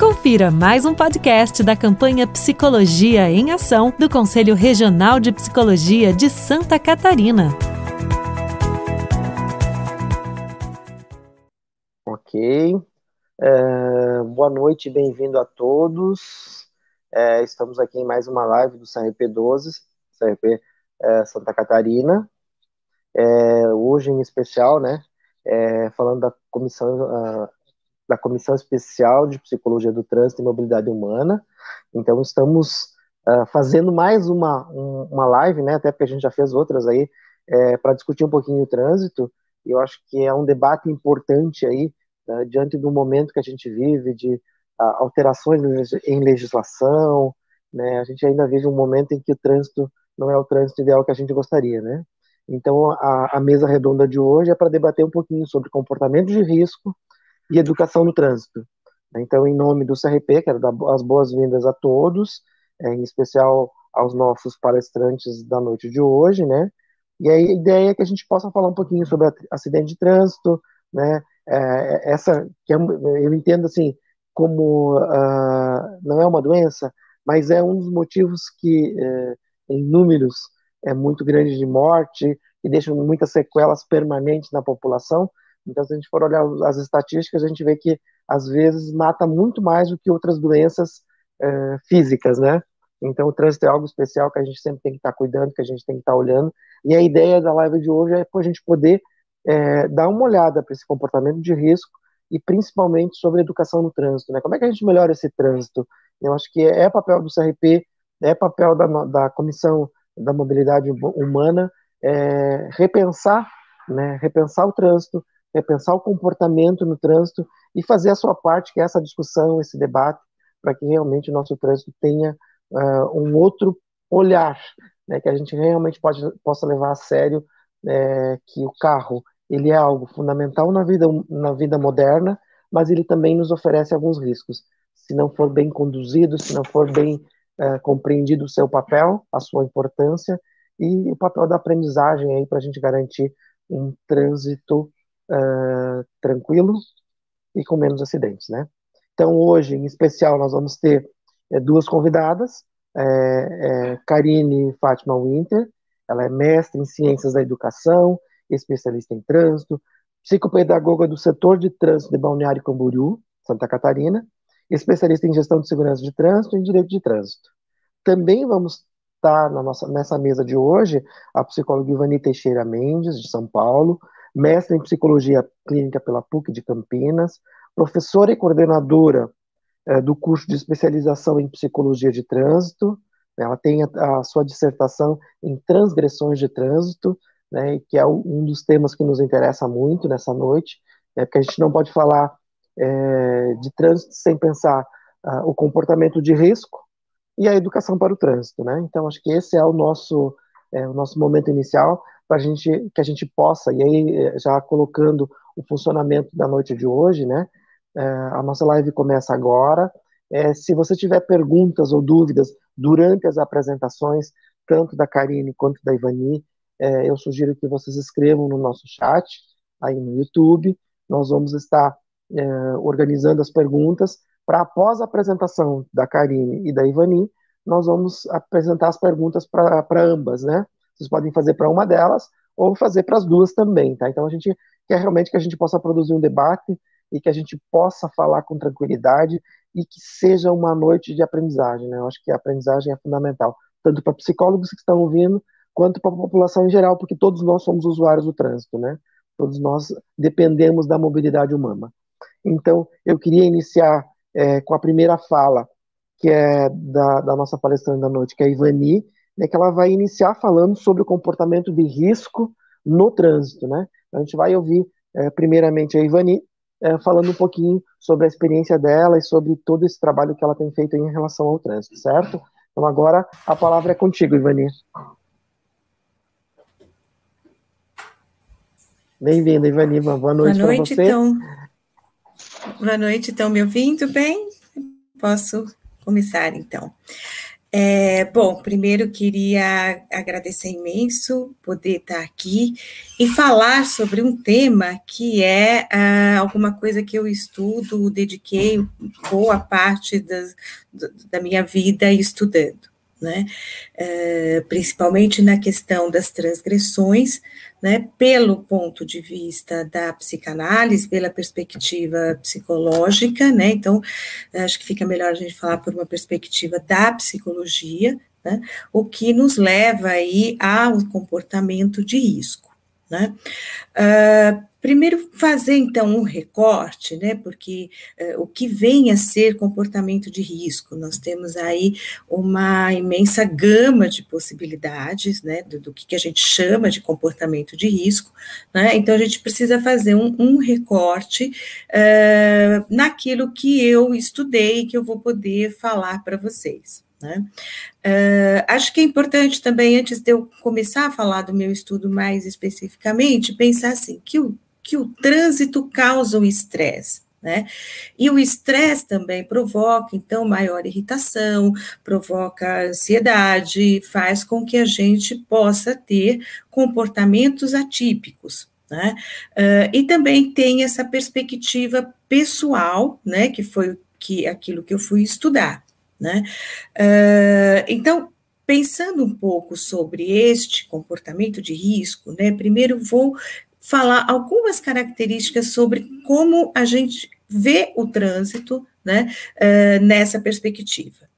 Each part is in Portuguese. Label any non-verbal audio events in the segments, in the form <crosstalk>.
Confira mais um podcast da campanha Psicologia em Ação do Conselho Regional de Psicologia de Santa Catarina. Ok. É, boa noite, bem-vindo a todos. É, estamos aqui em mais uma live do CRP 12, CRP é, Santa Catarina. É, hoje, em especial, né, é, falando da comissão uh, da Comissão Especial de Psicologia do Trânsito e Mobilidade Humana. Então, estamos uh, fazendo mais uma, um, uma live, né, até porque a gente já fez outras aí, é, para discutir um pouquinho o trânsito, e eu acho que é um debate importante aí, uh, diante do momento que a gente vive, de uh, alterações em legislação, né, a gente ainda vive um momento em que o trânsito não é o trânsito ideal que a gente gostaria, né? Então, a, a mesa redonda de hoje é para debater um pouquinho sobre comportamento de risco, e educação no trânsito. Então, em nome do CRP, quero dar as boas-vindas a todos, é, em especial aos nossos palestrantes da noite de hoje, né? E a ideia é que a gente possa falar um pouquinho sobre acidente de trânsito, né? É, essa que é, eu entendo assim como uh, não é uma doença, mas é um dos motivos que é, em números é muito grande de morte e deixam muitas sequelas permanentes na população. Então, se a gente for olhar as estatísticas, a gente vê que às vezes mata muito mais do que outras doenças é, físicas, né? Então, o trânsito é algo especial que a gente sempre tem que estar cuidando, que a gente tem que estar olhando. E a ideia da live de hoje é para a gente poder é, dar uma olhada para esse comportamento de risco e principalmente sobre educação no trânsito, né? Como é que a gente melhora esse trânsito? Eu acho que é papel do CRP, é papel da, da Comissão da Mobilidade Humana é, repensar, né? Repensar o trânsito, é pensar o comportamento no trânsito e fazer a sua parte, que é essa discussão, esse debate, para que realmente o nosso trânsito tenha uh, um outro olhar, né, que a gente realmente pode, possa levar a sério é, que o carro ele é algo fundamental na vida, na vida moderna, mas ele também nos oferece alguns riscos. Se não for bem conduzido, se não for bem uh, compreendido o seu papel, a sua importância e o papel da aprendizagem aí para a gente garantir um trânsito uh, tranquilo e com menos acidentes, né? Então, hoje, em especial, nós vamos ter é, duas convidadas, é, é, Karine Fátima Winter, ela é mestre em Ciências da Educação, especialista em trânsito, psicopedagoga do setor de trânsito de Balneário Camboriú, Santa Catarina, especialista em gestão de segurança de trânsito e em direito de trânsito. Também vamos estar nossa, nessa mesa de hoje a psicóloga Ivani Teixeira Mendes, de São Paulo, mestre em psicologia clínica pela PUC de Campinas, professora e coordenadora é, do curso de especialização em psicologia de trânsito. Ela tem a, a sua dissertação em transgressões de trânsito, né, que é um dos temas que nos interessa muito nessa noite, né, porque a gente não pode falar é, de trânsito sem pensar uh, o comportamento de risco e a educação para o trânsito, né? Então acho que esse é o nosso é, o nosso momento inicial para gente que a gente possa e aí eh, já colocando o funcionamento da noite de hoje, né? É, a nossa live começa agora. É, se você tiver perguntas ou dúvidas durante as apresentações, tanto da Karine quanto da Ivani, é, eu sugiro que vocês escrevam no nosso chat aí no YouTube. Nós vamos estar organizando as perguntas para após a apresentação da Karine e da Ivani, nós vamos apresentar as perguntas para ambas, né? Vocês podem fazer para uma delas ou fazer para as duas também, tá? Então a gente quer realmente que a gente possa produzir um debate e que a gente possa falar com tranquilidade e que seja uma noite de aprendizagem, né? Eu acho que a aprendizagem é fundamental, tanto para psicólogos que estão ouvindo, quanto para a população em geral, porque todos nós somos usuários do trânsito, né? Todos nós dependemos da mobilidade humana. Então, eu queria iniciar é, com a primeira fala, que é da, da nossa palestrante da noite, que é a Ivani, né, que ela vai iniciar falando sobre o comportamento de risco no trânsito, né? A gente vai ouvir é, primeiramente a Ivani é, falando um pouquinho sobre a experiência dela e sobre todo esse trabalho que ela tem feito em relação ao trânsito, certo? Então agora a palavra é contigo, Ivani. Bem-vinda, Ivani. Boa noite, Boa noite para você. Então. Boa noite, estão me ouvindo bem? Posso começar, então. É, bom, primeiro queria agradecer imenso poder estar aqui e falar sobre um tema que é ah, alguma coisa que eu estudo, dediquei boa parte das, da minha vida estudando, né? É, principalmente na questão das transgressões, né, pelo ponto de vista da psicanálise, pela perspectiva psicológica, né, então acho que fica melhor a gente falar por uma perspectiva da psicologia, né, o que nos leva aí ao comportamento de risco, né. Uh, Primeiro, fazer então um recorte, né, porque uh, o que vem a ser comportamento de risco, nós temos aí uma imensa gama de possibilidades, né, do, do que, que, a gente chama de comportamento de risco, né, então a gente precisa fazer um, um recorte uh, naquilo que eu estudei, que eu vou poder falar para vocês. Né? Uh, acho que é importante também, antes de eu começar a falar do meu estudo mais especificamente, pensar assim, que o que o trânsito causa o estresse. Né? E o estresse também provoca, então, maior irritação, provoca ansiedade, faz com que a gente possa ter comportamentos atípicos. Né? Uh, e também tem essa perspectiva pessoal, né, que foi que, aquilo que eu fui estudar. Né? Uh, então, pensando um pouco sobre este comportamento de risco, né, primeiro vou falar algumas características sobre como a gente vê o trânsito né, uh, nessa perspectiva.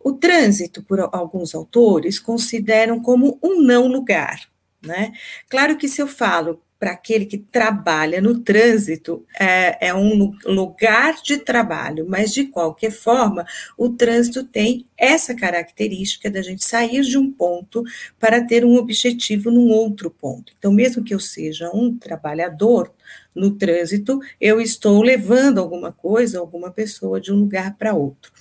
O trânsito, por alguns autores, consideram como um não lugar. Né? Claro que se eu falo para aquele que trabalha no trânsito, é, é, um lugar de trabalho, mas de qualquer forma, o trânsito tem essa característica da gente sair de um ponto para ter um objetivo num outro ponto. Então, mesmo que eu seja um trabalhador no trânsito, eu estou levando alguma coisa, alguma pessoa de um lugar para outro.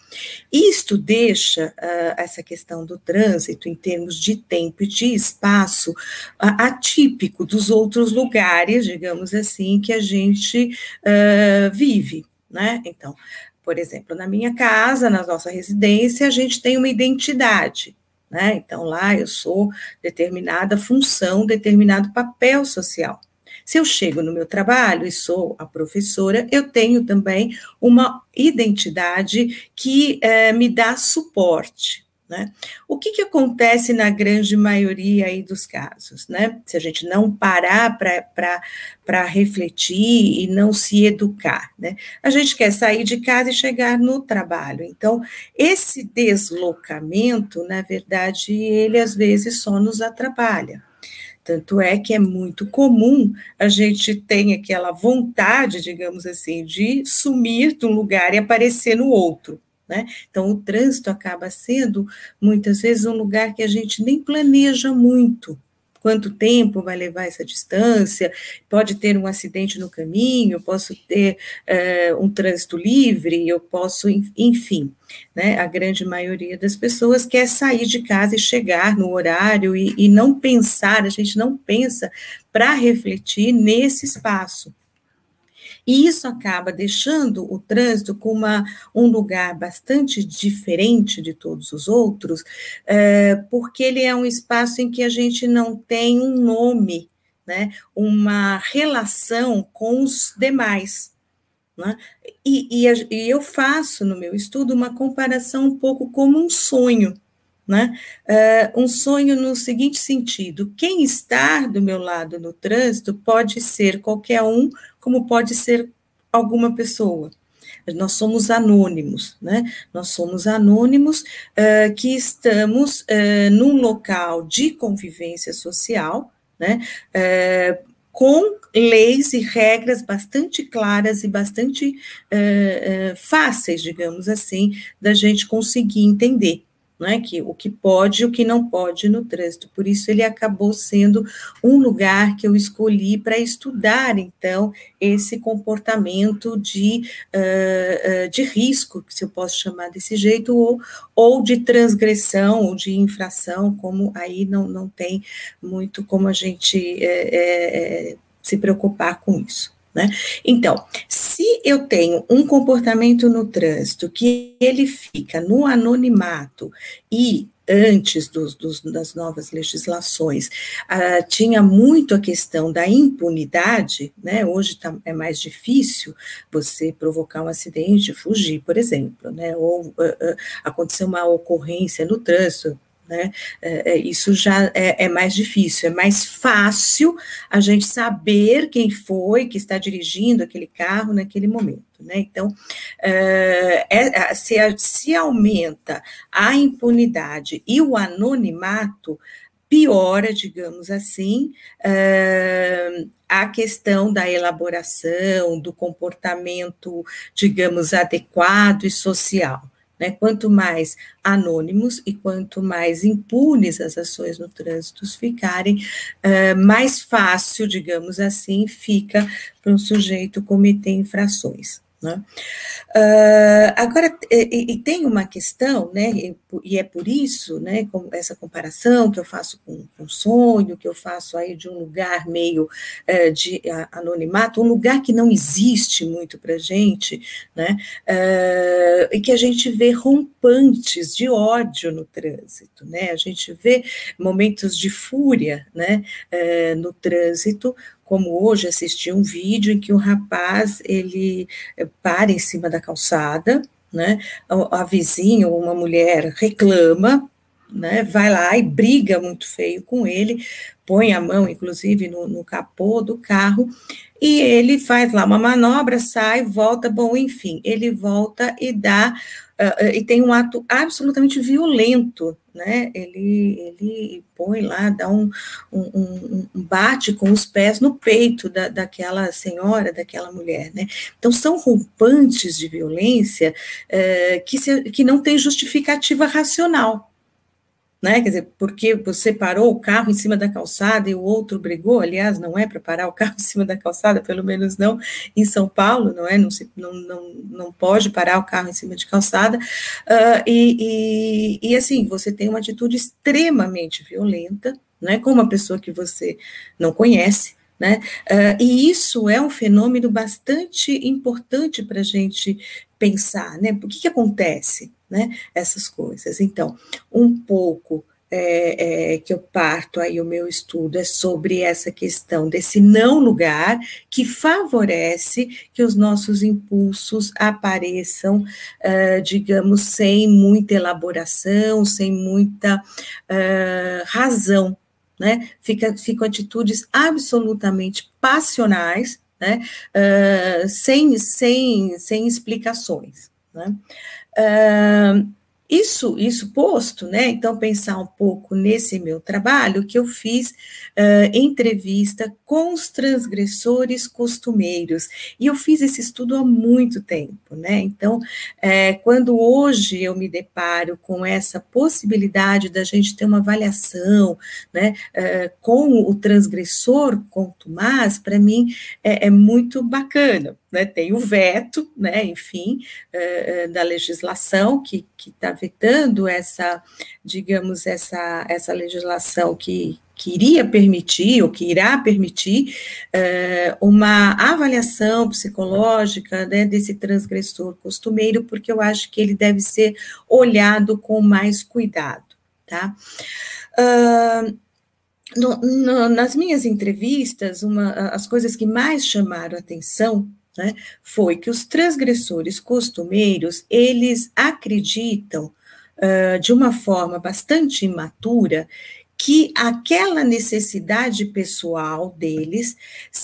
Isto deixa uh, essa questão do trânsito, em termos de tempo e de espaço, uh, atípico dos outros lugares, digamos assim, que a gente uh, vive, né? Então, por exemplo, na minha casa, na nossa residência, a gente tem uma identidade. Né? Então, lá eu sou determinada função, determinado papel social. Se eu chego no meu trabalho e sou a professora, eu tenho também uma identidade que é, me dá suporte. Né? O que, que acontece na grande maioria aí dos casos? Né? Se a gente não parar para refletir e não se educar, né? a gente quer sair de casa e chegar no trabalho. Então, esse deslocamento, na verdade, ele às vezes só nos atrapalha. Tanto é que é muito comum a gente ter aquela vontade, digamos assim, de sumir de um lugar e aparecer no outro. Né? Então, o trânsito acaba sendo, muitas vezes, um lugar que a gente nem planeja muito, quanto tempo vai levar essa distância, pode ter um acidente no caminho, posso ter é, um trânsito livre, eu posso, enfim, né, a grande maioria das pessoas quer sair de casa e chegar no horário e, e não pensar, a gente não pensa para refletir nesse espaço. E isso acaba deixando o trânsito com uma, um lugar bastante diferente de todos os outros, é, porque ele é um espaço em que a gente não tem um nome, né, uma relação com os demais. Né? E, e, e eu faço no meu estudo uma comparação um pouco como um sonho. Né? Uh, um sonho no seguinte sentido: quem está do meu lado no trânsito pode ser qualquer um, como pode ser alguma pessoa. Nós somos anônimos, né? Nós somos anônimos uh, que estamos uh, num local de convivência social, né? Uh, com leis e regras bastante claras e bastante fáceis, digamos assim, da gente conseguir entender né, que o que pode e o que não pode no trânsito. Por isso ele acabou sendo um lugar que eu escolhi para estudar, então, esse comportamento de, uh, uh, de risco, se eu posso chamar desse jeito, ou, ou de transgressão, ou de infração, como aí não, não tem muito como a gente é, é, se preocupar com isso. Né? Então, se eu tenho um comportamento no trânsito que ele fica no anonimato e antes dos, dos, das novas legislações, uh, tinha muito a questão da impunidade, né? Hoje tá, é mais difícil você provocar um acidente, fugir, por exemplo, né? Ou uh, uh, acontecer uma ocorrência no trânsito, né? É, é, isso já é, é, mais difícil, é mais fácil a gente saber quem foi que está dirigindo aquele carro naquele momento. Né? Então, é, é se, se aumenta a impunidade e o anonimato, piora, digamos assim, a questão da elaboração, do comportamento, digamos, adequado e social. Né? Quanto mais anônimos e quanto mais impunes as ações no trânsito ficarem, uh, mais fácil, digamos assim, fica para um sujeito cometer infrações. Né? Uh, agora, e, e, tem uma questão, né, e, é por isso, né, com essa comparação que eu faço com, com sonho, que eu faço aí de um lugar meio uh, de anonimato, um lugar que não existe muito para gente, né, uh, e que a gente vê rompantes de ódio no trânsito, né, a gente vê momentos de fúria, né, no trânsito, como hoje assisti um vídeo em que o rapaz ele eh, para em cima da calçada, né? A, a vizinha uma mulher reclama, né? Vai lá e briga muito feio com ele, põe a mão, inclusive, no, no capô do carro, e ele faz lá uma manobra, sai, volta, bom, enfim, ele volta e dá uh, e tem um ato absolutamente violento, né? Ele, ele põe lá, dá um, um, um bate com os pés no peito da, daquela senhora, daquela mulher, né? Então são rompantes de violência uh, que, se, que não tem justificativa racional né? Quer dizer, porque você parou o carro em cima da calçada e o outro brigou, aliás, não é para parar o <laughs> carro em cima da calçada, pelo menos não em São Paulo, não é? Não, se, não, não, não pode parar o carro em cima de calçada, uh, e, e, e assim, você tem uma atitude extremamente violenta, né? Com uma pessoa que você não conhece, né? Uh, e isso é um fenômeno bastante importante para a gente pensar, né? O que, que acontece? Né? Essas coisas. Então, um pouco é, é, que eu parto aí o meu estudo é sobre essa questão desse não lugar que favorece que os nossos impulsos apareçam, uh, digamos, sem muita elaboração, sem muita uh, razão, né? Fica, ficam atitudes absolutamente passionais, né? Uh, sem, sem, sem explicações, né? Uh, isso, isso posto, né? Então, pensar um pouco nesse meu trabalho, que eu fiz uh, entrevista com os transgressores costumeiros, e eu fiz esse estudo há muito tempo, né? Então, é, quando hoje eu me deparo com essa possibilidade da gente ter uma avaliação, né, uh, com o transgressor contumaz, para mim é, é muito bacana, né, tem o veto, né, enfim, uh, da legislação que está vetando essa, digamos, essa, essa legislação que, que iria permitir, ou que irá permitir, uh, uma avaliação psicológica né, desse transgressor costumeiro, porque eu acho que ele deve ser olhado com mais cuidado, tá? Uh, no, no, nas minhas entrevistas, uma, as coisas que mais chamaram atenção né, foi que os transgressores costumeiros, eles acreditam uh, de uma forma bastante imatura que aquela necessidade pessoal deles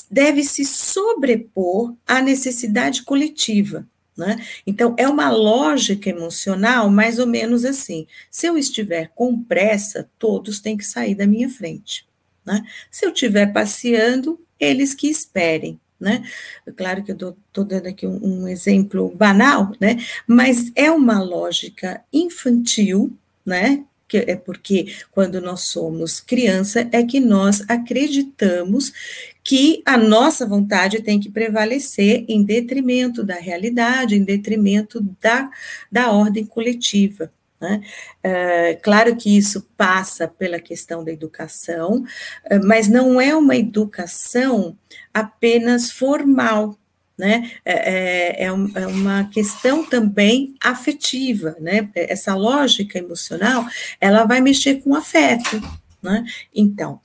deve se sobrepor à necessidade coletiva. Né? Então, é uma lógica emocional mais ou menos assim: se eu estiver com pressa, todos têm que sair da minha frente. Né? Se eu estiver passeando, eles que esperem né? Claro que eu estou dando aqui um, um, exemplo banal, né? Mas é uma lógica infantil, né? É porque quando nós somos criança é que nós acreditamos que a nossa vontade tem que prevalecer em detrimento da realidade, em detrimento da, da ordem coletiva. Né? Uh, claro que isso passa pela questão da educação, uh, mas não é uma educação apenas formal, né? É, é, é, é uma questão também afetiva, né? Essa lógica emocional, ela vai mexer com o afeto, né? Então,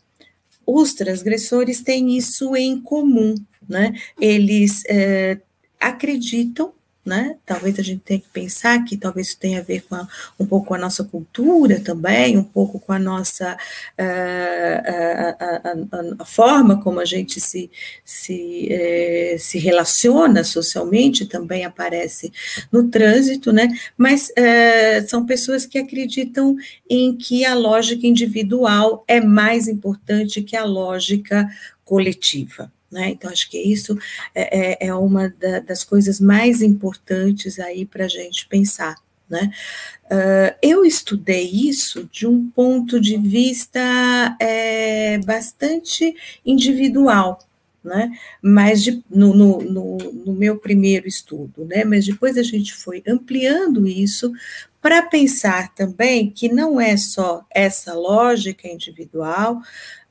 os transgressores têm isso em comum, né? Eles acreditam né? Talvez a gente tenha que pensar que talvez isso tenha a ver com a, um pouco com a nossa cultura também, um pouco com a nossa uh, a, a, a, forma como a gente se, se, eh, se relaciona socialmente também aparece no trânsito, né? Mas são pessoas que acreditam em que a lógica individual é mais importante que a lógica coletiva. Né? Então, acho que isso é, é, é uma da, das coisas mais importantes aí para a gente pensar. Né? Uh, eu estudei isso de um ponto de vista é, bastante individual, né? Mas de, no, no, no, no, meu primeiro estudo, né? Mas depois a gente foi ampliando isso para pensar também que não é só essa lógica individual,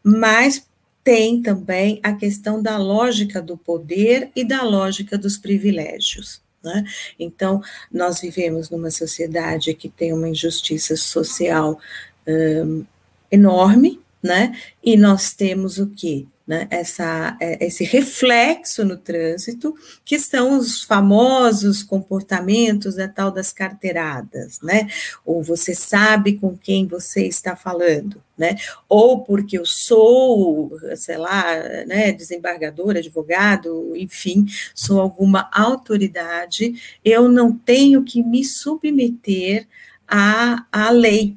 mas tem também a questão da lógica do poder e da lógica dos privilégios. Né? Então, nós vivemos numa sociedade que tem uma injustiça social um, enorme, né? E nós temos o quê? Né, essa, é, esse reflexo no trânsito, que são os famosos comportamentos da tal das carteiradas, né? Ou você sabe com quem você está falando, né? Ou porque eu sou, sei lá, né, desembargador, advogado, enfim, sou alguma autoridade, eu não tenho que me submeter à, à lei,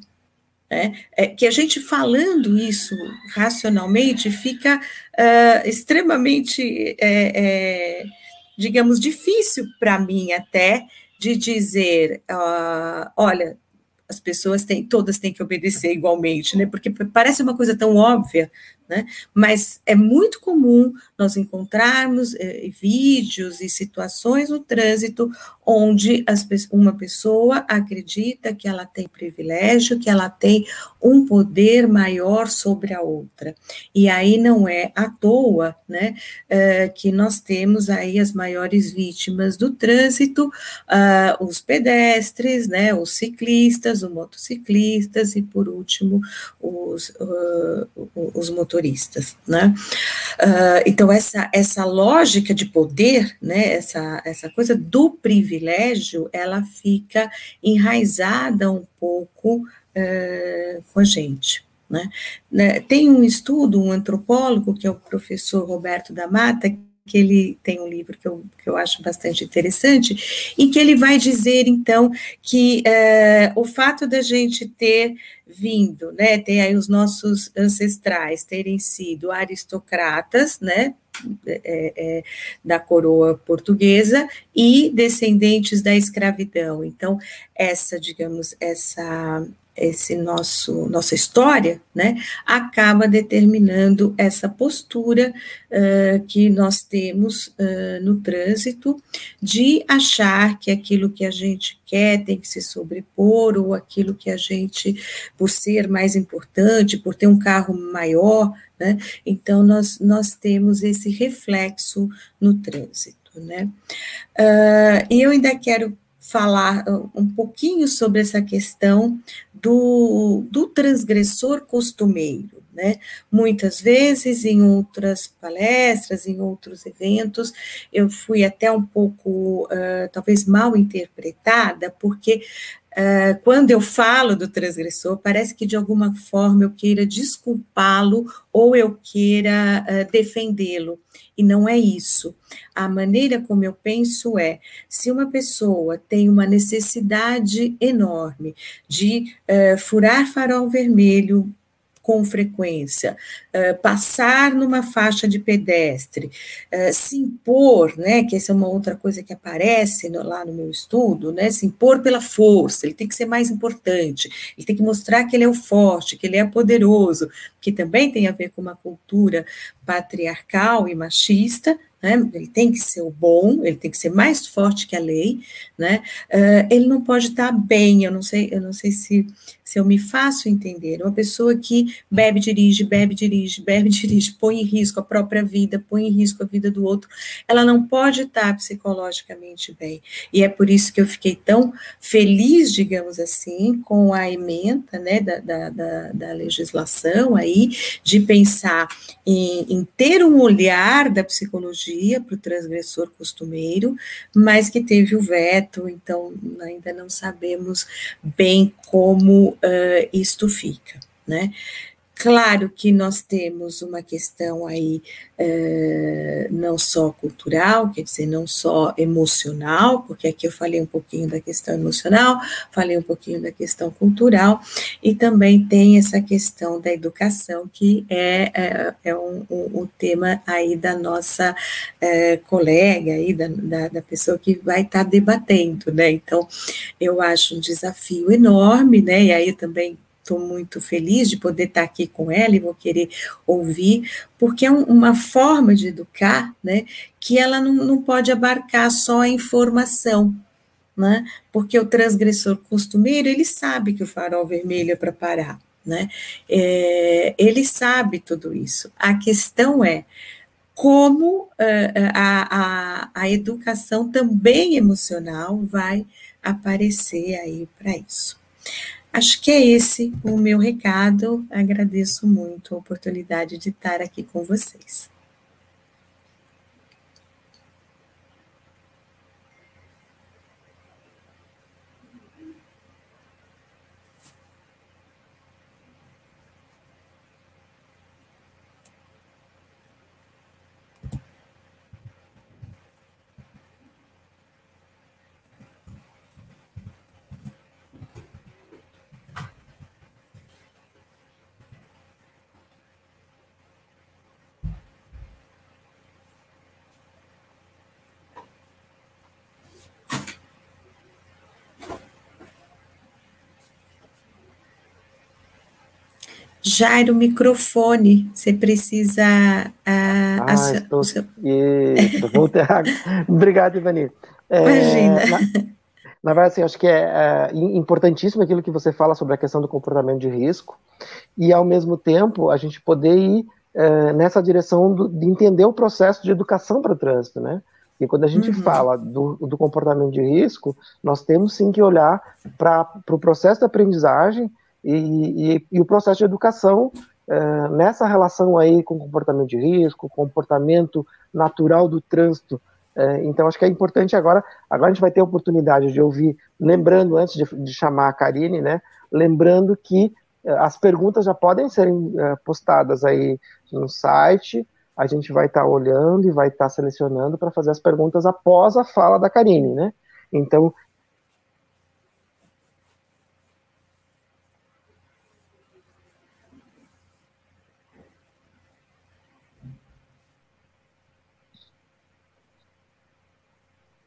né? É, que a gente falando isso racionalmente fica uh, extremamente, é, é, digamos, difícil para mim até de dizer, uh, olha, as pessoas têm, todas têm que obedecer igualmente, né? Porque parece uma coisa tão óbvia, né? Mas é muito comum nós encontrarmos eh, vídeos e situações no trânsito onde as, uma pessoa acredita que ela tem privilégio, que ela tem um poder maior sobre a outra. E aí não é à toa, né, eh, que nós temos aí as maiores vítimas do trânsito, uh, os pedestres, né, os ciclistas, os motociclistas e, por último, os, uh, os motoristas né? Uh, então, essa, essa lógica de poder, né, essa, essa coisa do privilégio, ela fica enraizada um pouco uh, com a gente. Né? né? Tem um estudo, um antropólogo, que é o professor Roberto da Mata, que ele tem um livro que eu, que eu acho bastante interessante, em que ele vai dizer, então, que é, o fato da gente ter vindo, né, ter aí os nossos ancestrais terem sido aristocratas, né, é, é, da coroa portuguesa e descendentes da escravidão. Então, essa, digamos, essa esse nosso nossa história, né, acaba determinando essa postura uh, que nós temos uh, no trânsito de achar que aquilo que a gente quer tem que se sobrepor ou aquilo que a gente, por ser mais importante, por ter um carro maior, né, então nós nós temos esse reflexo no trânsito, né. E eu ainda quero falar um pouquinho sobre essa questão do, do transgressor costumeiro. Né? Muitas vezes, em outras palestras, em outros eventos, eu fui até um pouco, uh, talvez mal interpretada, porque Uh, quando eu falo do transgressor, parece que de alguma forma eu queira desculpá-lo ou eu queira uh, defendê-lo. E não é isso. A maneira como eu penso é: se uma pessoa tem uma necessidade enorme de uh, furar farol vermelho com frequência, passar numa faixa de pedestre, se impor, né, que essa é uma outra coisa que aparece no, lá no meu estudo, né, se impor pela força, ele tem que ser mais importante, ele tem que mostrar que ele é o forte, que ele é poderoso, que também tem a ver com uma cultura patriarcal e machista, né? Ele tem que ser o bom, ele tem que ser mais forte que a lei, né? Uh, ele não pode estar bem. Eu não sei, eu não sei se se eu me faço entender. Uma pessoa que bebe, dirige, bebe, dirige, bebe, <laughs> dirige, põe em risco a própria vida, põe em risco a vida do outro, ela não pode estar psicologicamente bem. E é por isso que eu fiquei tão feliz, digamos assim, com a emenda, né, da, da, da, da legislação aí, de pensar em, em ter um olhar da psicologia para o transgressor costumeiro, mas que teve o veto, então ainda não sabemos bem como uh, isto fica, né? Claro que nós temos uma questão aí é, não só cultural, quer dizer, não só emocional, porque aqui eu falei um pouquinho da questão emocional, falei um pouquinho da questão cultural, e também tem essa questão da educação, que é, é, é um, um, um, tema aí da nossa é, colega, aí, da, da, da, pessoa que vai estar tá debatendo, né? Então, eu acho um desafio enorme, né? E aí também estou muito feliz de poder estar aqui com ela e vou querer ouvir, porque é um, uma forma de educar, né, que ela não, não pode abarcar só a informação, né, porque o transgressor costumeiro, ele sabe que o farol vermelho é para parar, né, é, ele sabe tudo isso. A questão é, como uh, a, a, a educação também emocional vai aparecer aí para isso. Acho que é esse o meu recado. Agradeço muito a oportunidade de estar aqui com vocês. Jairo, microfone, você precisa. Uh, ah, estou, seu... <laughs> Obrigado, Ivani. É, Imagina. Na, na, verdade, assim, acho que é, é, importantíssimo aquilo que você fala sobre a questão do comportamento de risco, e ao mesmo tempo a gente poder ir é, nessa direção do, de entender o processo de educação para o trânsito, né? E quando a gente uhum. fala do, do, comportamento de risco, nós temos sim que olhar para o pro processo de aprendizagem e, e, e o processo de educação é, nessa relação aí com comportamento de risco, comportamento natural do trânsito. É, então, acho que é importante agora. Agora a gente vai ter a oportunidade de ouvir, lembrando, antes de, de chamar a Karine, né? Lembrando que é, as perguntas já podem ser é, postadas aí no site. A gente vai estar tá olhando e vai estar tá selecionando para fazer as perguntas após a fala da Karine, né? Então,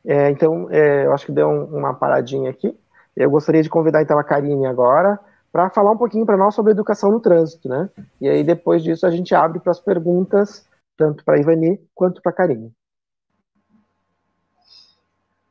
É, então, é, eu acho que deu um, uma paradinha aqui. Eu gostaria de convidar então a Karine agora para falar um pouquinho para nós sobre educação no trânsito, né? E aí depois disso a gente abre para as perguntas tanto para a Ivani quanto para a Karine.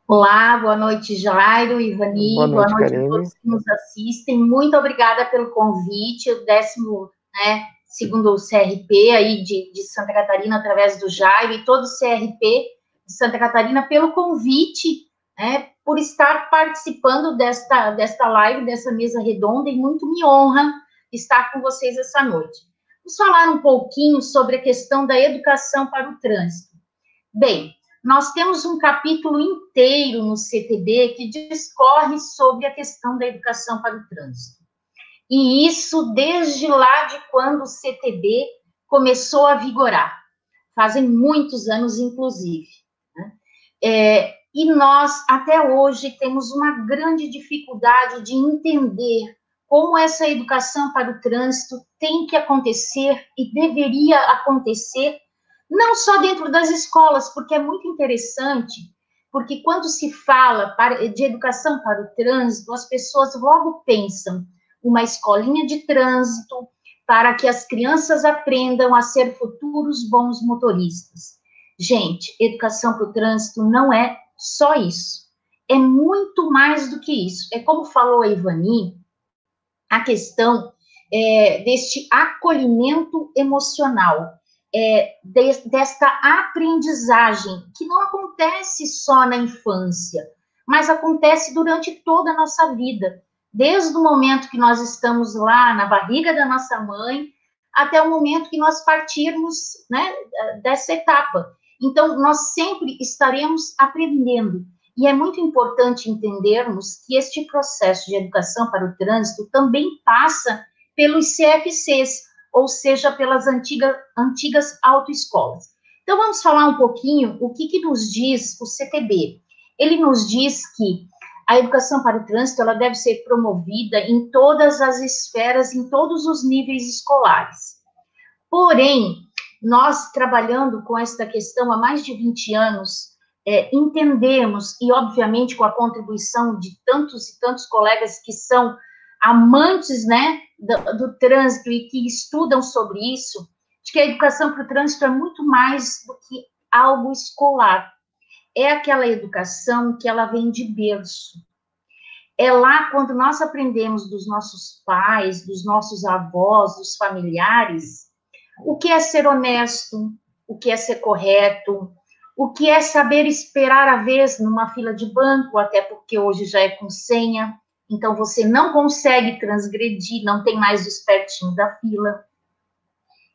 Olá, boa noite, Jairo, Ivani, boa noite, boa noite a todos que nos assistem. Muito obrigada pelo convite, o décimo, né, segundo o CRP aí de, de Santa Catarina, através do Jairo, e todo o CRP de Santa Catarina pelo convite, né, por estar participando desta, desta live, dessa mesa redonda, e muito me honra estar com vocês essa noite. Vamos falar um pouquinho sobre a questão da educação para o trânsito. Bem, nós temos um capítulo inteiro no CTB que discorre sobre a questão da educação para o trânsito. E isso desde lá de quando o CTB começou a vigorar, fazem muitos anos, inclusive. É, e nós, até hoje, temos uma grande dificuldade de entender como essa educação para o trânsito tem que acontecer e deveria acontecer, não só dentro das escolas, porque é muito interessante, porque quando se fala de educação para o trânsito, as pessoas logo pensam uma escolinha de trânsito para que as crianças aprendam a ser futuros bons motoristas. Gente, educação para o trânsito não é só isso. É muito mais do que isso. É como falou a Ivani, a questão é, deste acolhimento emocional, é, de, desta aprendizagem, que não acontece só na infância, mas acontece durante toda a nossa vida, desde o momento que nós estamos lá na barriga da nossa mãe, até o momento que nós partirmos né, dessa etapa. Então, nós sempre estaremos aprendendo. E é muito importante entendermos que este processo de educação para o trânsito também passa pelos CFCs, ou seja, pelas antiga, antigas autoescolas. Então, vamos falar um pouquinho o que, que nos diz o CTB. Ele nos diz que a educação para o trânsito ela deve ser promovida em todas as esferas, em todos os níveis escolares. Porém, nós trabalhando com esta questão há mais de 20 anos, é, entendemos, e obviamente com a contribuição de tantos e tantos colegas que são amantes né, do, do trânsito e que estudam sobre isso, de que a educação para o trânsito é muito mais do que algo escolar. É aquela educação que ela vem de berço. É lá quando nós aprendemos dos nossos pais, dos nossos avós, dos familiares, o que é ser honesto, o que é ser correto, o que é saber esperar a vez numa fila de banco, até porque hoje já é com senha, então você não consegue transgredir, não tem mais o espertinho da fila.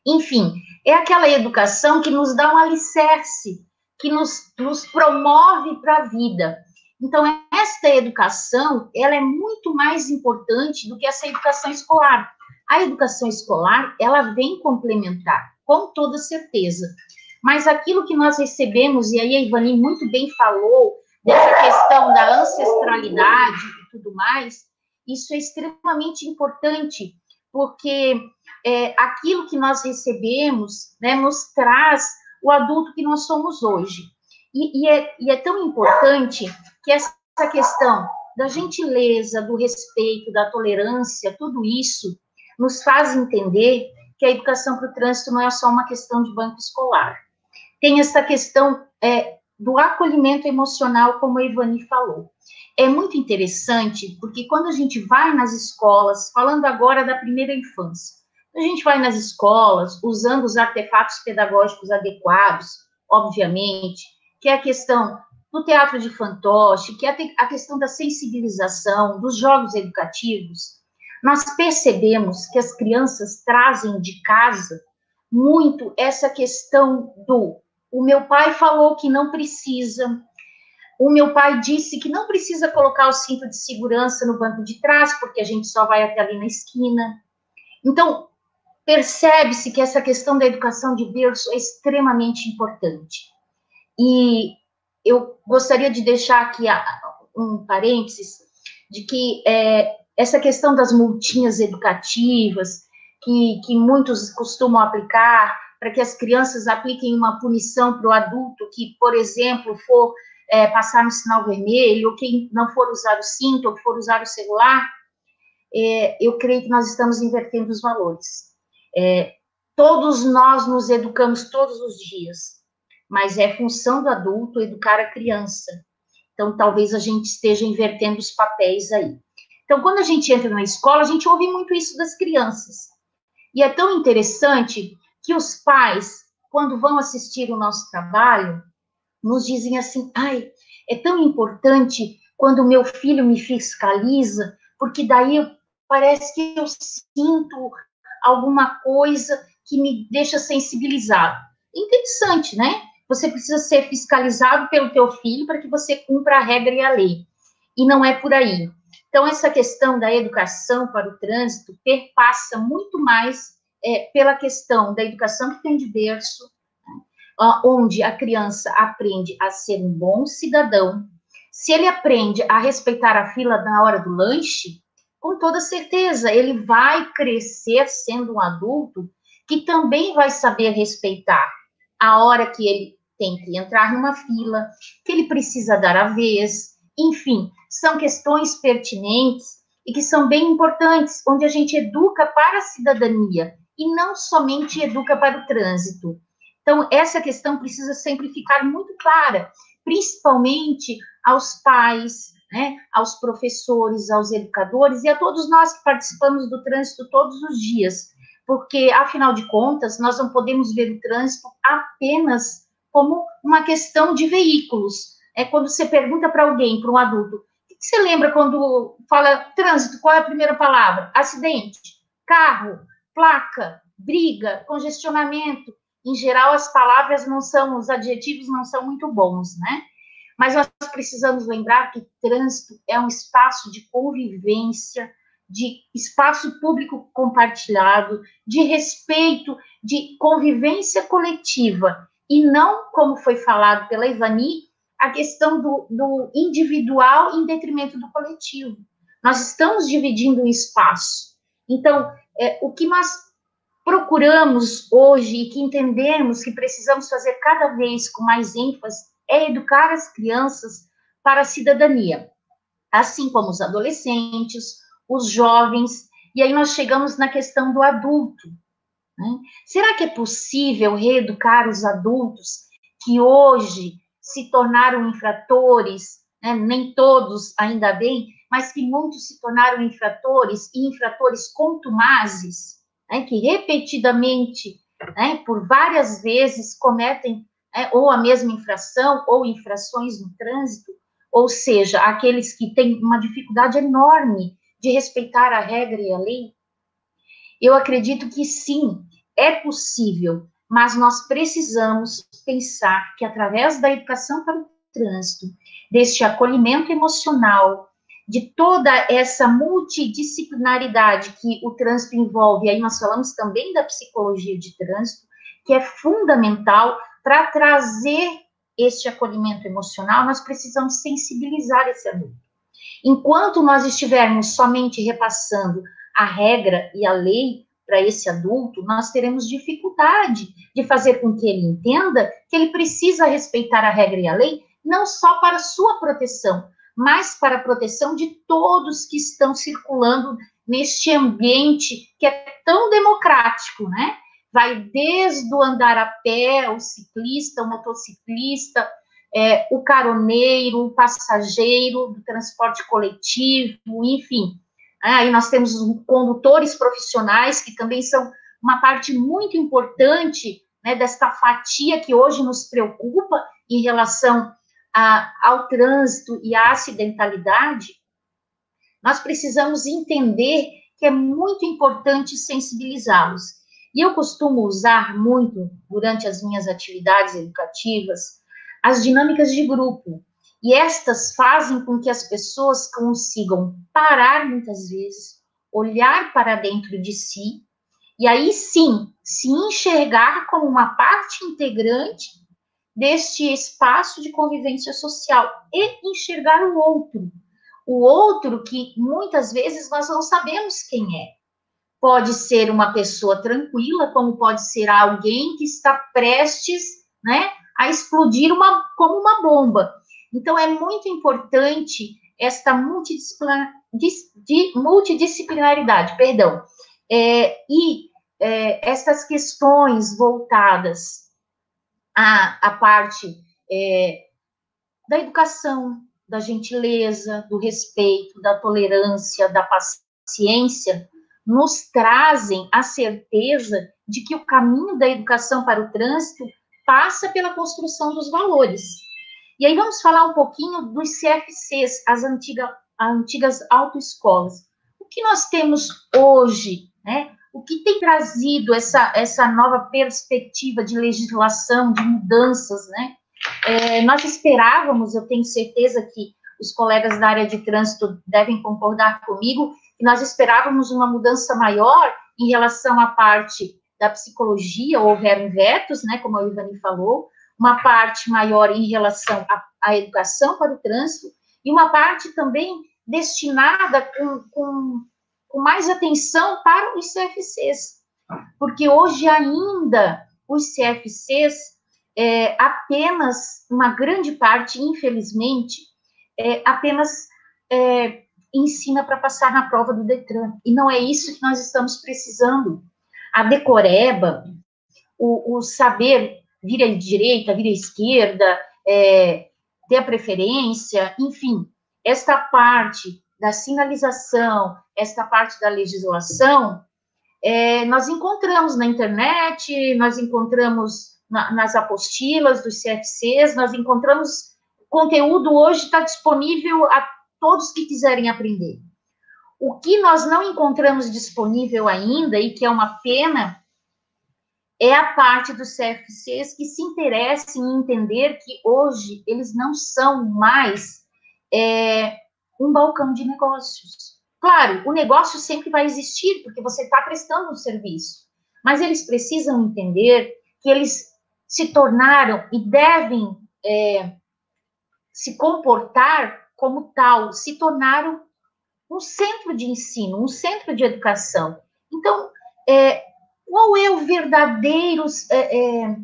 Enfim, é aquela educação que nos dá um alicerce, que nos, nos promove para a vida. Então, esta educação, ela é muito mais importante do que essa educação escolar. A educação escolar, ela vem complementar, com toda certeza. Mas aquilo que nós recebemos, e aí a Ivani muito bem falou, dessa questão da ancestralidade e tudo mais, isso é extremamente importante, porque é, aquilo que nós recebemos né, nos traz o adulto que nós somos hoje. E, e, é, e é tão importante que essa questão da gentileza, do respeito, da tolerância, tudo isso nos faz entender que a educação para o trânsito não é só uma questão de banco escolar. Tem essa questão é, do acolhimento emocional, como a Ivani falou. É muito interessante, porque quando a gente vai nas escolas, falando agora da primeira infância, a gente vai nas escolas usando os artefatos pedagógicos adequados, obviamente, que é a questão do teatro de fantoche, que é a questão da sensibilização, dos jogos educativos, nós percebemos que as crianças trazem de casa muito essa questão do o meu pai falou que não precisa, o meu pai disse que não precisa colocar o cinto de segurança no banco de trás, porque a gente só vai até ali na esquina. Então, percebe-se que essa questão da educação de berço é extremamente importante. E eu gostaria de deixar aqui um parênteses de que é, essa questão das multinhas educativas, que, que muitos costumam aplicar, para que as crianças apliquem uma punição para o adulto que, por exemplo, for é, passar no sinal vermelho, ou quem não for usar o cinto, ou for usar o celular, é, eu creio que nós estamos invertendo os valores. É, todos nós nos educamos todos os dias, mas é função do adulto educar a criança. Então, talvez a gente esteja invertendo os papéis aí. Então, quando a gente entra na escola, a gente ouve muito isso das crianças. E é tão interessante que os pais, quando vão assistir o nosso trabalho, nos dizem assim: ai, é tão importante quando o meu filho me fiscaliza, porque daí parece que eu sinto alguma coisa que me deixa sensibilizado. Interessante, né? Você precisa ser fiscalizado pelo teu filho para que você cumpra a regra e a lei. E não é por aí. Então, essa questão da educação para o trânsito perpassa muito mais é, pela questão da educação que tem de berço, né, onde a criança aprende a ser um bom cidadão. Se ele aprende a respeitar a fila na hora do lanche, com toda certeza, ele vai crescer sendo um adulto que também vai saber respeitar a hora que ele tem que entrar numa fila, que ele precisa dar a vez, enfim, são questões pertinentes e que são bem importantes, onde a gente educa para a cidadania e não somente educa para o trânsito. Então, essa questão precisa sempre ficar muito clara, principalmente aos pais, né, aos professores, aos educadores e a todos nós que participamos do trânsito todos os dias, porque, afinal de contas, nós não podemos ver o trânsito apenas como uma questão de veículos. É quando você pergunta para alguém, para um adulto, o que você lembra quando fala trânsito? Qual é a primeira palavra? Acidente, carro, placa, briga, congestionamento. Em geral, as palavras não são, os adjetivos não são muito bons, né? Mas nós precisamos lembrar que trânsito é um espaço de convivência, de espaço público compartilhado, de respeito, de convivência coletiva, e não, como foi falado pela Ivani, a questão do, do individual em detrimento do coletivo. Nós estamos dividindo um espaço. Então, é, o que nós procuramos hoje e que entendemos que precisamos fazer cada vez com mais ênfase é educar as crianças para a cidadania, assim como os adolescentes, os jovens, e aí nós chegamos na questão do adulto. Né? Será que é possível reeducar os adultos que hoje se tornaram infratores, né? nem todos, ainda bem, mas que muitos se tornaram infratores e infratores contumazes, né? que repetidamente, né? por várias vezes, cometem né? ou a mesma infração ou infrações no trânsito, ou seja, aqueles que têm uma dificuldade enorme de respeitar a regra e a lei? Eu acredito que sim, é possível, mas nós precisamos pensar que através da educação para o trânsito, deste acolhimento emocional, de toda essa multidisciplinaridade que o trânsito envolve, aí nós falamos também da psicologia de trânsito, que é fundamental para trazer este acolhimento emocional, nós precisamos sensibilizar esse adulto. Enquanto nós estivermos somente repassando a regra e a lei para esse adulto, nós teremos dificuldade de fazer com que ele entenda que ele precisa respeitar a regra e a lei, não só para sua proteção, mas para a proteção de todos que estão circulando neste ambiente que é tão democrático, né? Vai desde o andar a pé, o ciclista, o motociclista, é, o caroneiro, o passageiro do transporte coletivo, enfim. É, aí nós temos os condutores profissionais, que também são uma parte muito importante né, desta fatia que hoje nos preocupa em relação a, ao trânsito e à acidentalidade. Nós precisamos entender que é muito importante sensibilizá-los. E eu costumo usar muito, durante as minhas atividades educativas, as dinâmicas de grupo, e estas fazem com que as pessoas consigam parar muitas vezes, olhar para dentro de si, e aí sim se enxergar como uma parte integrante deste espaço de convivência social e enxergar o outro. O outro que muitas vezes nós não sabemos quem é. Pode ser uma pessoa tranquila, como pode ser alguém que está prestes, né, a explodir uma, como uma bomba. Então, é muito importante esta multidisciplinar, de, multidisciplinaridade, perdão, é, e é, essas questões voltadas à, à parte é, da educação, da gentileza, do respeito, da tolerância, da paciência, nos trazem a certeza de que o caminho da educação para o trânsito passa pela construção dos valores. E aí vamos falar um pouquinho dos CFCs, as antiga, antigas autoescolas. O que nós temos hoje, né? O que tem trazido essa, essa nova perspectiva de legislação, de mudanças, né? É, nós esperávamos, eu tenho certeza que os colegas da área de trânsito devem concordar comigo, que nós esperávamos uma mudança maior em relação à parte da psicologia, houveram vetos, né, como a Ivani falou, uma parte maior em relação à, educação para o trânsito e uma parte também destinada com, com, com mais atenção para os CFCs, porque hoje ainda os CFCs, é, apenas uma grande parte, infelizmente, é, apenas é, ensina para passar na prova do Detran, e não é isso que nós estamos precisando. A decoreba, o, o saber vira direita, vira esquerda, é, ter a preferência, enfim, esta parte da sinalização, esta parte da legislação, é, nós encontramos na internet, nós encontramos na, nas apostilas dos CFCs, nós encontramos conteúdo hoje está disponível a todos que quiserem aprender. O que nós não encontramos disponível ainda, e que é uma pena, é a parte dos CFCs que se interessem em entender que hoje eles não são mais é, um balcão de negócios. Claro, o negócio sempre vai existir, porque você está prestando um serviço, mas eles precisam entender que eles se tornaram e devem é, se comportar como tal, se tornaram um centro de ensino, um centro de educação. Então, é, qual é o verdadeiro é, é,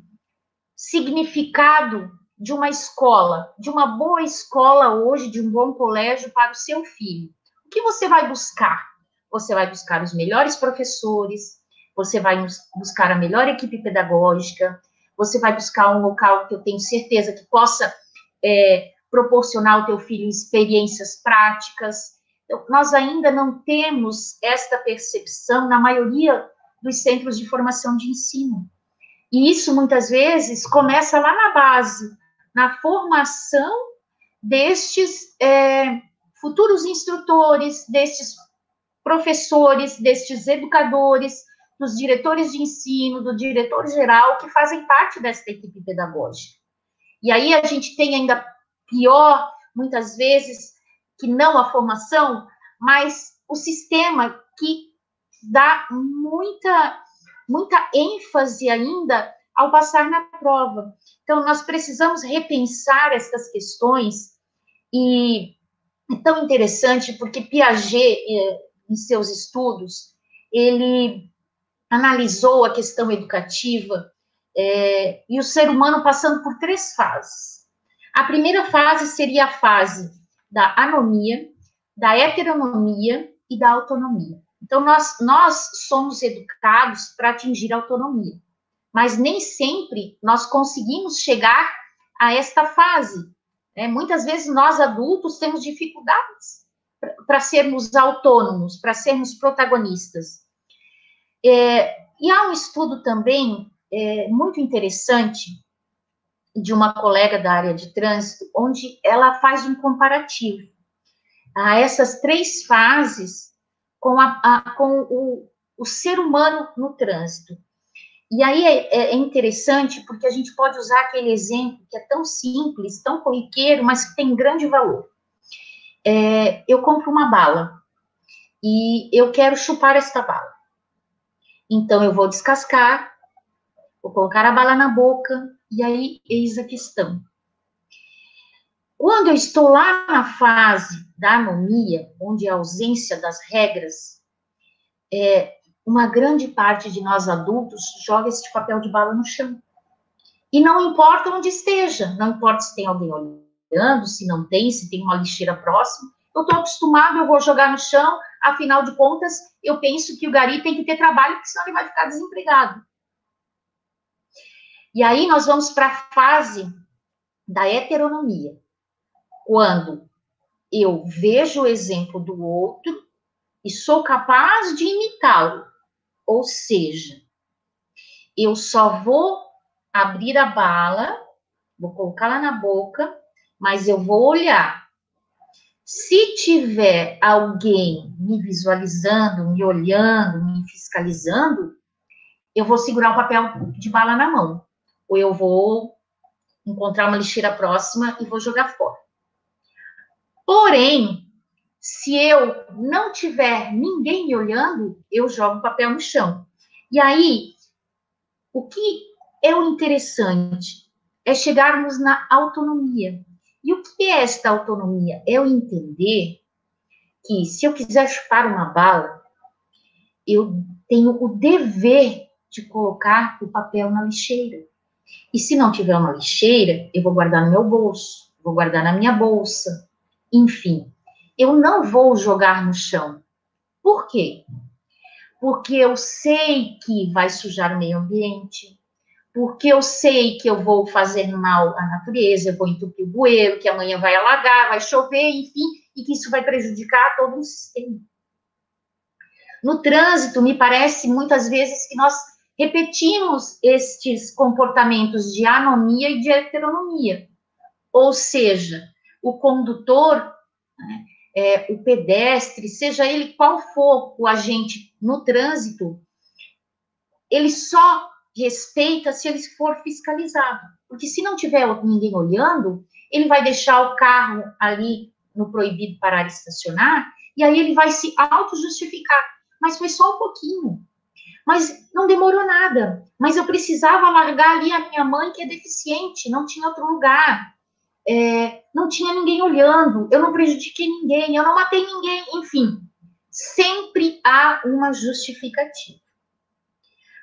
significado de uma escola, de uma boa escola hoje, de um bom colégio para o seu filho? O que você vai buscar? Você vai buscar os melhores professores, você vai buscar a melhor equipe pedagógica, você vai buscar um local que eu tenho certeza que possa é, proporcionar ao teu filho experiências práticas. Então, nós ainda não temos esta percepção na maioria dos centros de formação de ensino. E isso, muitas vezes, começa lá na base, na formação destes é, futuros instrutores, destes professores, destes educadores, dos diretores de ensino, do diretor geral, que fazem parte desta equipe pedagógica. E aí a gente tem ainda pior, muitas vezes, que não a formação, mas o sistema que dá muita, muita ênfase ainda ao passar na prova. Então, nós precisamos repensar essas questões e é tão interessante porque Piaget, eh, em seus estudos, ele analisou a questão educativa é, e o ser humano passando por três fases. A primeira fase seria a fase da anomia, da heteronomia e da autonomia. Então, nós, nós somos educados para atingir autonomia, mas nem sempre nós conseguimos chegar a esta fase. Né? Muitas vezes nós adultos temos dificuldades para sermos autônomos, para sermos protagonistas. É, e há um estudo também é, muito interessante de uma colega da área de trânsito, onde ela faz um comparativo a essas três fases com, a, a, com o, o, ser humano no trânsito. E aí é, é, é, interessante porque a gente pode usar aquele exemplo que é tão simples, tão corriqueiro, mas que tem grande valor. É, eu compro uma bala e eu quero chupar esta bala. Então eu vou descascar, vou colocar a bala na boca, e aí, eis a questão. Quando eu estou lá na fase da anomia, onde a ausência das regras, é, uma grande parte de nós adultos joga esse papel de bala no chão. E não importa onde esteja, não importa se tem alguém olhando, se não tem, se tem uma lixeira próxima. Eu estou acostumado, eu vou jogar no chão, afinal de contas, eu penso que o gari tem que ter trabalho, porque senão ele vai ficar desempregado. E aí nós vamos para a fase da heteronomia, quando eu vejo o exemplo do outro e sou capaz de imitá-lo. Ou seja, eu só vou abrir a bala, vou colocá-la na boca, mas eu vou olhar. Se tiver alguém me visualizando, me olhando, me fiscalizando, eu vou segurar o papel de bala na mão ou eu vou encontrar uma lixeira próxima e vou jogar fora. Porém, se eu não tiver ninguém me olhando, eu jogo papel no chão. E aí, o que é o interessante é chegarmos na autonomia. E o que é esta autonomia? É eu entender que se eu quiser chupar uma bala, eu tenho o dever de colocar o papel na lixeira. E se não tiver uma lixeira, eu vou guardar no meu bolso, vou guardar na minha bolsa. Enfim, eu não vou jogar no chão. Por quê? Porque eu sei que vai sujar o meio ambiente, porque eu sei que eu vou fazer mal à natureza, eu vou entupir o bueiro, que amanhã vai alagar, vai chover, enfim, e que isso vai prejudicar todo o sistema. No trânsito, me parece muitas vezes que nós repetimos estes comportamentos de anomia e de heteronomia. Ou seja, o condutor, né, é, o pedestre, seja ele qual for o agente no trânsito, ele só respeita se ele for fiscalizado. Porque se não tiver ninguém olhando, ele vai deixar o carro ali no proibido parar e estacionar, e aí ele vai se auto-justificar. Mas foi só um pouquinho. Mas não demorou nada. Mas eu precisava largar ali a minha mãe, que é deficiente, não tinha outro lugar. É, não tinha ninguém olhando, eu não prejudiquei ninguém, eu não matei ninguém, enfim. Sempre há uma justificativa.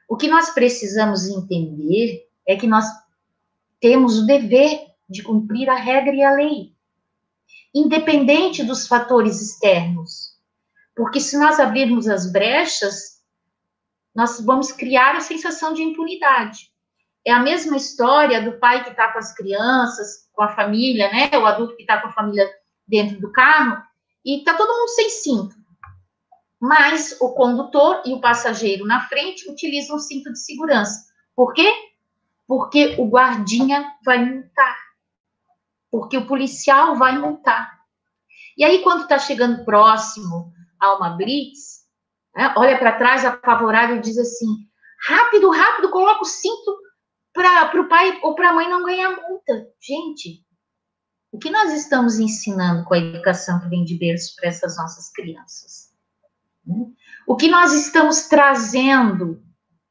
O que nós precisamos entender é que nós temos o dever de cumprir a regra e a lei, independente dos fatores externos. Porque se nós abrirmos as brechas, nós vamos criar a sensação de impunidade. É a mesma história do pai que está com as crianças, com a família, né? O adulto que está com a família dentro do carro, e está todo mundo sem cinto mas o condutor e o passageiro na frente utilizam o cinto de segurança. Por quê? Porque o guardinha vai multar. Porque o policial vai multar. E aí, quando está chegando próximo a uma blitz, né, olha para trás apavorado e diz assim: rápido, rápido, coloca o cinto para o pai ou para a mãe não ganhar multa. Gente, o que nós estamos ensinando com a educação que vem de berço para essas nossas crianças? O que nós estamos trazendo,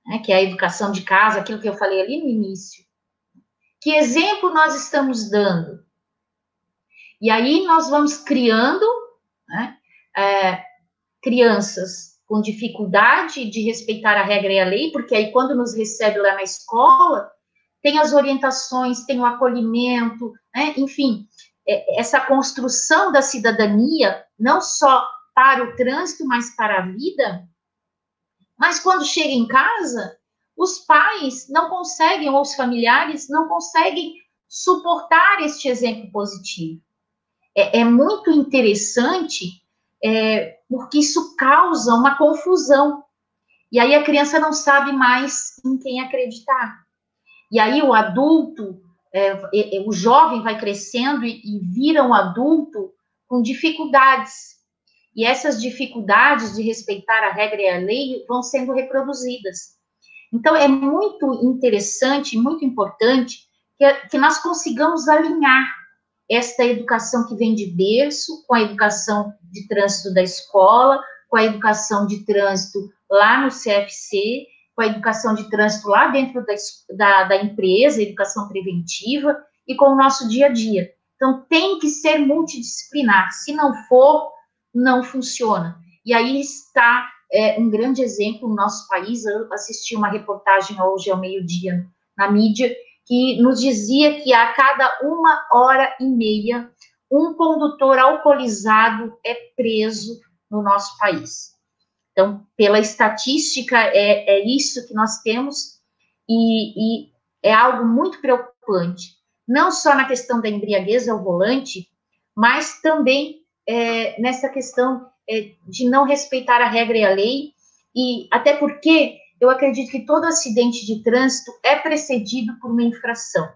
né, que é a educação de casa, aquilo que eu falei ali no início. Que exemplo nós estamos dando? E aí nós vamos criando né, é, crianças com dificuldade de respeitar a regra e a lei, porque aí quando nos recebe lá na escola, tem as orientações, tem o acolhimento, né, enfim, é, essa construção da cidadania, não só para o trânsito, mas para a vida. Mas quando chega em casa, os pais não conseguem, ou os familiares não conseguem suportar este exemplo positivo. É, é muito interessante, é, porque isso causa uma confusão. E aí a criança não sabe mais em quem acreditar. E aí o adulto, é, é o jovem vai crescendo e, e vira um adulto com dificuldades e essas dificuldades de respeitar a regra e a lei vão sendo reproduzidas. Então, é muito interessante, muito importante que, que nós consigamos alinhar esta educação que vem de berço com a educação de trânsito da escola, com a educação de trânsito lá no CFC, com a educação de trânsito lá dentro da, da, da empresa, educação preventiva, e com o nosso dia a dia. Então, tem que ser multidisciplinar. Se não for, não funciona. E aí está é, um grande exemplo no nosso país. Eu assisti uma reportagem hoje ao meio-dia na mídia que nos dizia que a cada uma hora e meia um condutor alcoolizado é preso no nosso país. Então, pela estatística, é, é isso que nós temos e, e é algo muito preocupante. Não só na questão da embriaguez ao volante, mas também é, nessa questão é, de não respeitar a regra e a lei, e até porque eu acredito que todo acidente de trânsito é precedido por uma infração.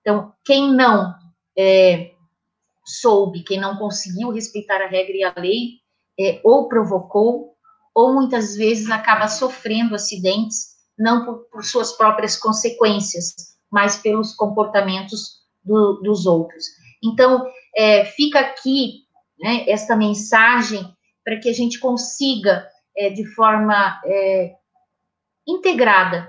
Então, quem não é, soube, quem não conseguiu respeitar a regra e a lei, é, ou provocou, ou muitas vezes acaba sofrendo acidentes, não por, por suas próprias consequências, mas pelos comportamentos do, dos outros. Então, é, fica aqui né, esta mensagem para que a gente consiga, é, de forma é, integrada,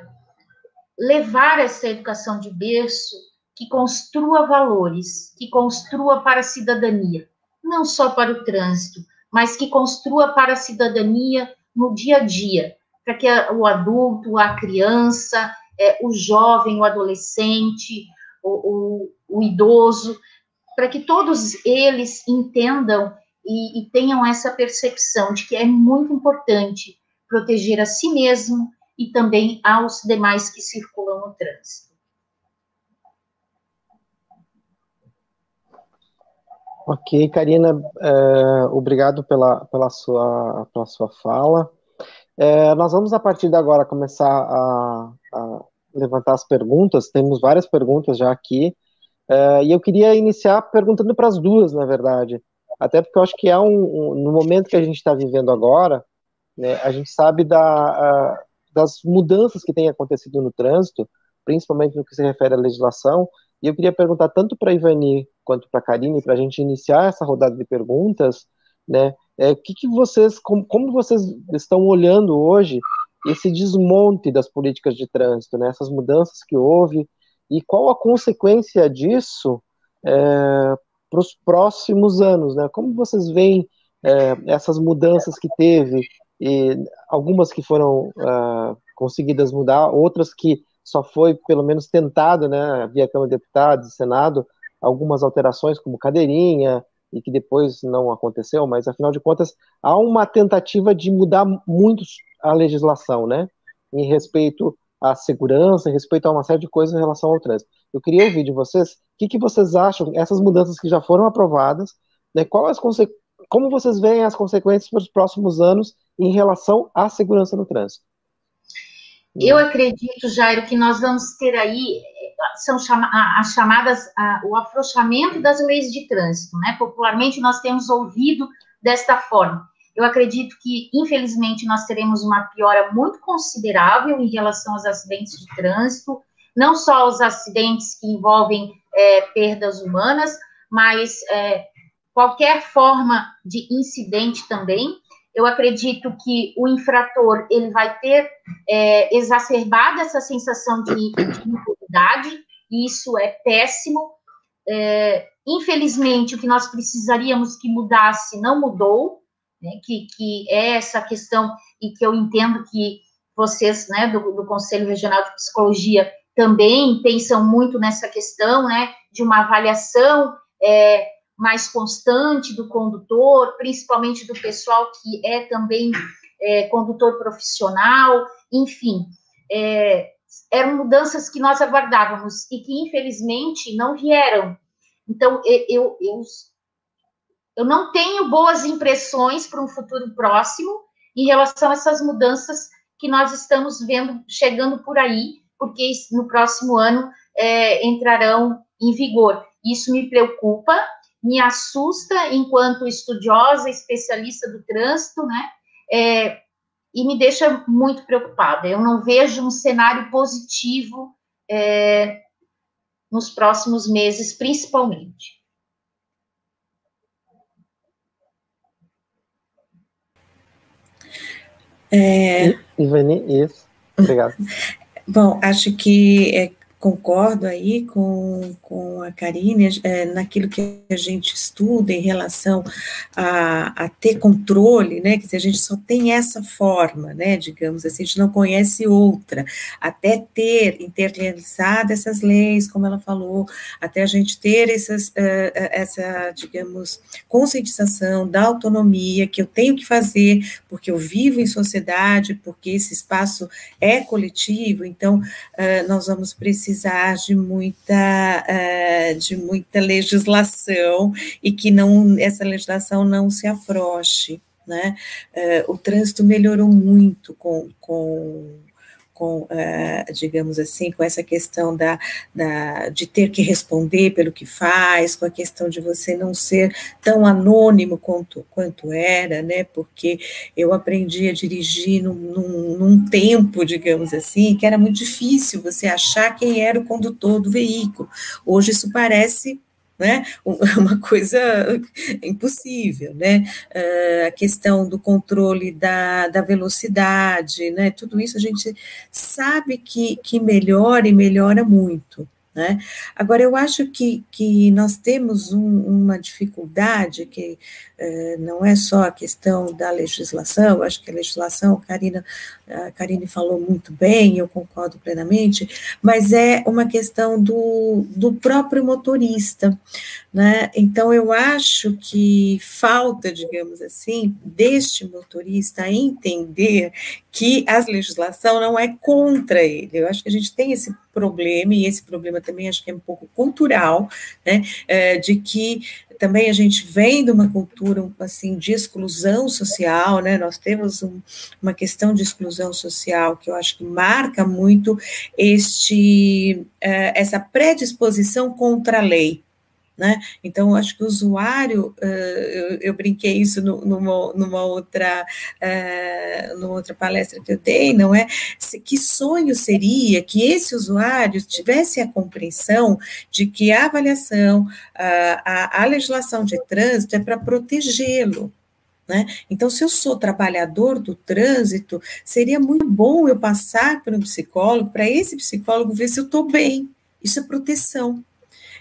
levar essa educação de berço que construa valores, que construa para a cidadania, não só para o trânsito, mas que construa para a cidadania no dia a dia, para que o adulto, a criança, é, o jovem, o adolescente, o, o, o idoso, para que todos eles entendam e, e, tenham essa percepção de que é muito importante proteger a si mesmo e também aos demais que circulam no trânsito. Ok, Karina, é, obrigado pela, pela, sua, pela sua fala. É, nós vamos, a partir de agora, começar a, a levantar as perguntas. Temos várias perguntas já aqui. É, e eu queria iniciar perguntando para as duas, na verdade. Até porque eu acho que é um, um no momento que a gente está vivendo agora, né, a gente sabe da, a, das mudanças que têm acontecido no trânsito, principalmente no que se refere à legislação. E eu queria perguntar tanto para Ivani quanto para a Karine, para a gente iniciar essa rodada de perguntas, né? É, que, que vocês, como, como vocês estão olhando hoje esse desmonte das políticas de trânsito, né? Essas mudanças que houve e qual a consequência disso é, para os próximos anos, né? Como vocês veem é, essas mudanças que teve e algumas que foram uh, conseguidas mudar, outras que só foi pelo menos tentado, né, via Câmara de Deputados e Senado, algumas alterações como cadeirinha e que depois não aconteceu, mas afinal de contas há uma tentativa de mudar muito a legislação, né, em respeito à segurança, em respeito a uma série de coisas em relação ao trânsito. Eu queria ouvir de vocês o que, que vocês acham essas mudanças que já foram aprovadas, né, qual as como vocês veem as consequências para os próximos anos em relação à segurança no trânsito? Eu acredito, Jairo, que nós vamos ter aí são as chamadas o afrouxamento das leis de trânsito, né? Popularmente nós temos ouvido desta forma. Eu acredito que, infelizmente, nós teremos uma piora muito considerável em relação aos acidentes de trânsito, não só os acidentes que envolvem é, perdas humanas, mas é, qualquer forma de incidente também. Eu acredito que o infrator ele vai ter é, exacerbado essa sensação de, de impunidade, e isso é péssimo. É, infelizmente, o que nós precisaríamos que mudasse não mudou, né, que, que é essa questão, e que eu entendo que vocês, né, do, do Conselho Regional de Psicologia, também pensam muito nessa questão, né, de uma avaliação é, mais constante do condutor, principalmente do pessoal que é também é, condutor profissional, enfim, é, eram mudanças que nós aguardávamos e que infelizmente não vieram. Então, eu, eu, eu não tenho boas impressões para um futuro próximo em relação a essas mudanças que nós estamos vendo chegando por aí, porque no próximo ano é, entrarão em vigor. Isso me preocupa, me assusta enquanto estudiosa, especialista do trânsito, né? É, e me deixa muito preocupada. Eu não vejo um cenário positivo é, nos próximos meses, principalmente. É... Ivani, isso. Obrigado. <laughs> Bom, acho que é, concordo aí com, com a Karine, é, naquilo que a gente estuda em relação a, a ter controle, né, que a gente só tem essa forma, né, digamos assim, a gente não conhece outra, até ter internalizado essas leis, como ela falou, até a gente ter essas, uh, essa, digamos, conscientização da autonomia que eu tenho que fazer, porque eu vivo em sociedade, porque esse espaço é coletivo, então uh, nós vamos precisar precisar de muita, uh, de muita legislação e que não essa legislação não se afrouxe. Né? Uh, o trânsito melhorou muito com, com com, uh, digamos assim, com essa questão da, da, de ter que responder pelo que faz, com a questão de você não ser tão anônimo quanto, quanto era, né, porque eu aprendi a dirigir num, num, num tempo, digamos assim, que era muito difícil você achar quem era o condutor do veículo. Hoje isso parece né? <laughs> Uma coisa impossível, né? Uh, a questão do controle da, da velocidade, né? Tudo isso a gente sabe que, que melhora e melhora muito. Né? Agora, eu acho que, que nós temos um, uma dificuldade que eh, não é só a questão da legislação, acho que a legislação, Karina, a Karine falou muito bem, eu concordo plenamente, mas é uma questão do, do próprio motorista. Né? Então, eu acho que falta, digamos assim, deste motorista entender que a legislação não é contra ele. Eu acho que a gente tem esse problema, e esse problema também acho que é um pouco cultural, né, é, de que também a gente vem de uma cultura assim de exclusão social, né? Nós temos um, uma questão de exclusão social que eu acho que marca muito este é, essa predisposição contra a lei, né? Então, acho que o usuário, eu, eu brinquei isso numa, numa, outra, numa outra palestra que eu dei, não é? Que sonho seria que esse usuário tivesse a compreensão de que a avaliação, a, a legislação de trânsito é para protegê-lo, né? Então, se eu sou trabalhador do trânsito, seria muito bom eu passar para um psicólogo, para esse psicólogo ver se eu estou bem. Isso é proteção.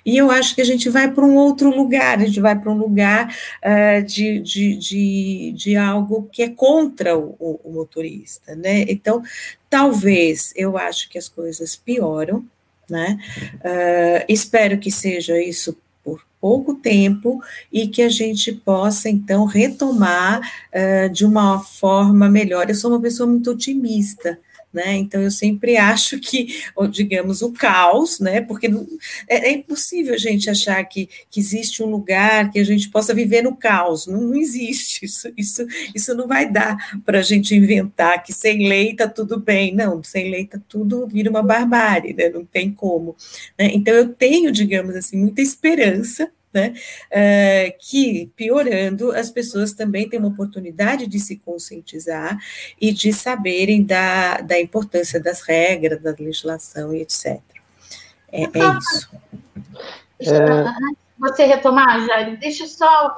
E eu acho que a gente vai para um outro lugar, a gente vai para um lugar uh, de, de, de, de, algo que é contra o, o, motorista, né? Então, talvez eu acho que as coisas pioram, né? Uh, espero que seja isso por pouco tempo e que a gente possa, então, retomar uh, de uma forma melhor. Eu sou uma pessoa muito otimista, né? Então eu sempre acho que, digamos, o caos, né? Porque é, é, impossível a gente achar que, que existe um lugar que a gente possa viver no caos. Não, não existe isso, isso, isso não vai dar para a gente inventar que sem lei está tudo bem. Não, sem lei está tudo vira uma barbárie, né? Não tem como. Né? Então eu tenho, digamos assim, muita esperança né, uh, que, piorando, as pessoas também têm uma oportunidade de se conscientizar e de saberem da, da importância das regras, da legislação e etc. É, é isso. É... Você retomar, Jair, deixa eu só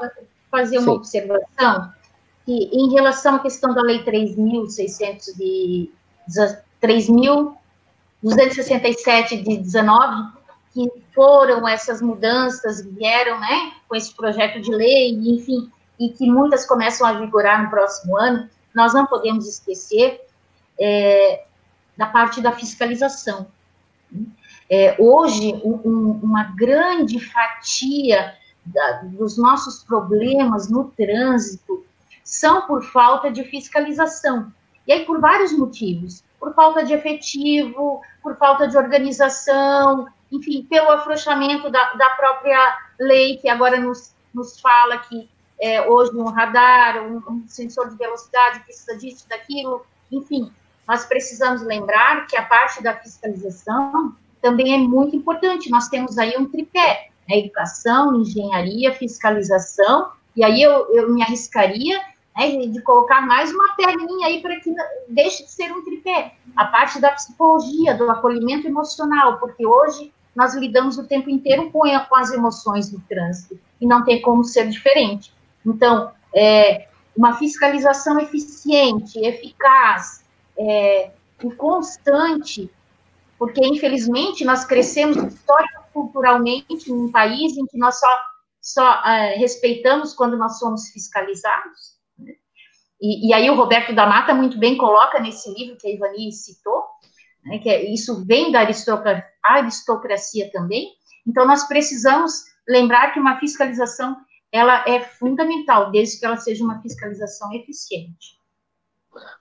fazer uma Sim. observação, que em relação à questão da Lei 3.600 de 3.267 de 19, que foram essas mudanças, vieram, né, com esse projeto de lei, enfim, e que muitas começam a vigorar no próximo ano, nós não podemos esquecer é, da parte da fiscalização. É, hoje, um, uma grande fatia da, dos nossos problemas no trânsito são por falta de fiscalização. E aí, por vários motivos. Por falta de efetivo, por falta de organização, enfim, pelo afrouxamento da, da própria lei, que agora nos, nos fala que é, hoje um radar, um, um, sensor de velocidade precisa disso, daquilo, enfim, nós precisamos lembrar que a parte da fiscalização também é muito importante. Nós temos aí um tripé, né, educação, engenharia, fiscalização, e aí eu, eu me arriscaria né, de colocar mais uma perninha aí para que deixe de ser um tripé. A parte da psicologia, do acolhimento emocional, porque hoje nós lidamos o tempo inteiro com, as emoções do trânsito e não tem como ser diferente. Então, é, uma fiscalização eficiente, eficaz é, e constante, porque infelizmente nós crescemos histórico-culturalmente num país em que nós só, só é, respeitamos quando nós somos fiscalizados. Né? E, e, aí o Roberto da Mata muito bem coloca nesse livro que a Ivani citou, né, que é, isso vem da aristocracia, aristocracia também. Então, nós precisamos lembrar que uma fiscalização ela é fundamental, desde que ela seja uma fiscalização eficiente.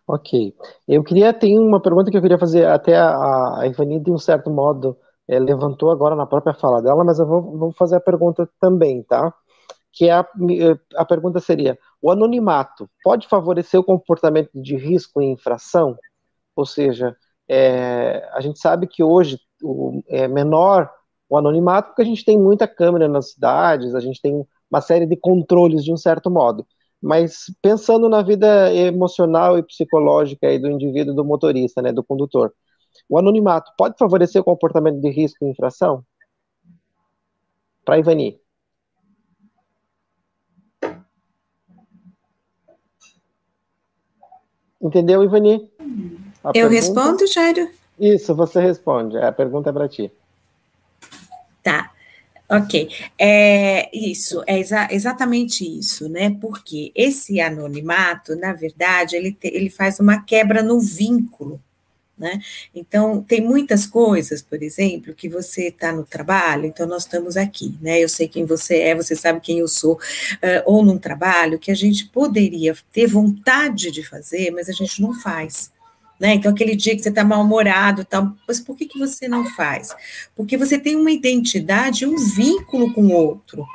Ok. Eu queria, tem uma pergunta que eu queria fazer, até a, a Ivani, de um certo modo, é, levantou agora na própria fala dela, mas eu vou, vou fazer a pergunta também, tá? Que é a, a pergunta seria, o anonimato pode favorecer o comportamento de risco em infração? Ou seja, é, a gente sabe que hoje o, é menor o anonimato porque a gente tem muita câmera nas cidades, a gente tem uma série de controles de um certo modo. Mas pensando na vida emocional e psicológica aí do indivíduo, do motorista, né, do condutor, o anonimato pode favorecer o comportamento de risco e infração? Para Ivani. Entendeu, Ivani? A Eu pergunta... respondo, Jairo? Isso, você responde. A pergunta é para ti. Tá. Ok, é isso, é exa exatamente isso, né? Porque esse anonimato, na verdade, ele, te, ele faz uma quebra no vínculo, né? Então, tem muitas coisas, por exemplo, que você está no trabalho, então nós estamos aqui, né? Eu sei quem você é, você sabe quem eu sou, uh, ou num trabalho que a gente poderia ter vontade de fazer, mas a gente não faz. Né? Então, aquele dia que você está mal-humorado, mas por que, que você não faz? Porque você tem uma identidade, um vínculo com o outro.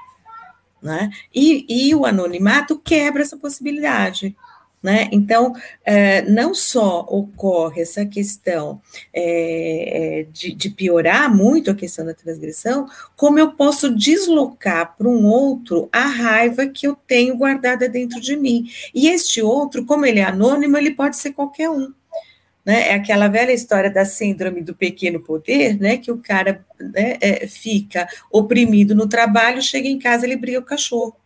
Né? E, e o anonimato quebra essa possibilidade. Né? Então, é, não só ocorre essa questão é, é de, de, piorar muito a questão da transgressão, como eu posso deslocar para um outro a raiva que eu tenho guardada dentro de mim. E este outro, como ele é anônimo, ele pode ser qualquer um. Né? É aquela velha história da síndrome do pequeno poder, né? Que o cara né, é, fica oprimido no trabalho, chega em casa, ele briga com o cachorro.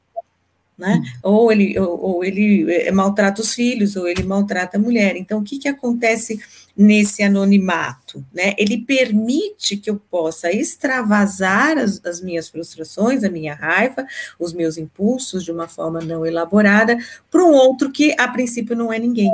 Né? Ou ele, ou, ou, ele é, maltrata os filhos, ou ele maltrata a mulher. Então, o que, que acontece nesse anonimato? Né? Ele permite que eu possa extravasar as, as minhas frustrações, a minha raiva, os meus impulsos de uma forma não elaborada para um outro que, a princípio, não é ninguém.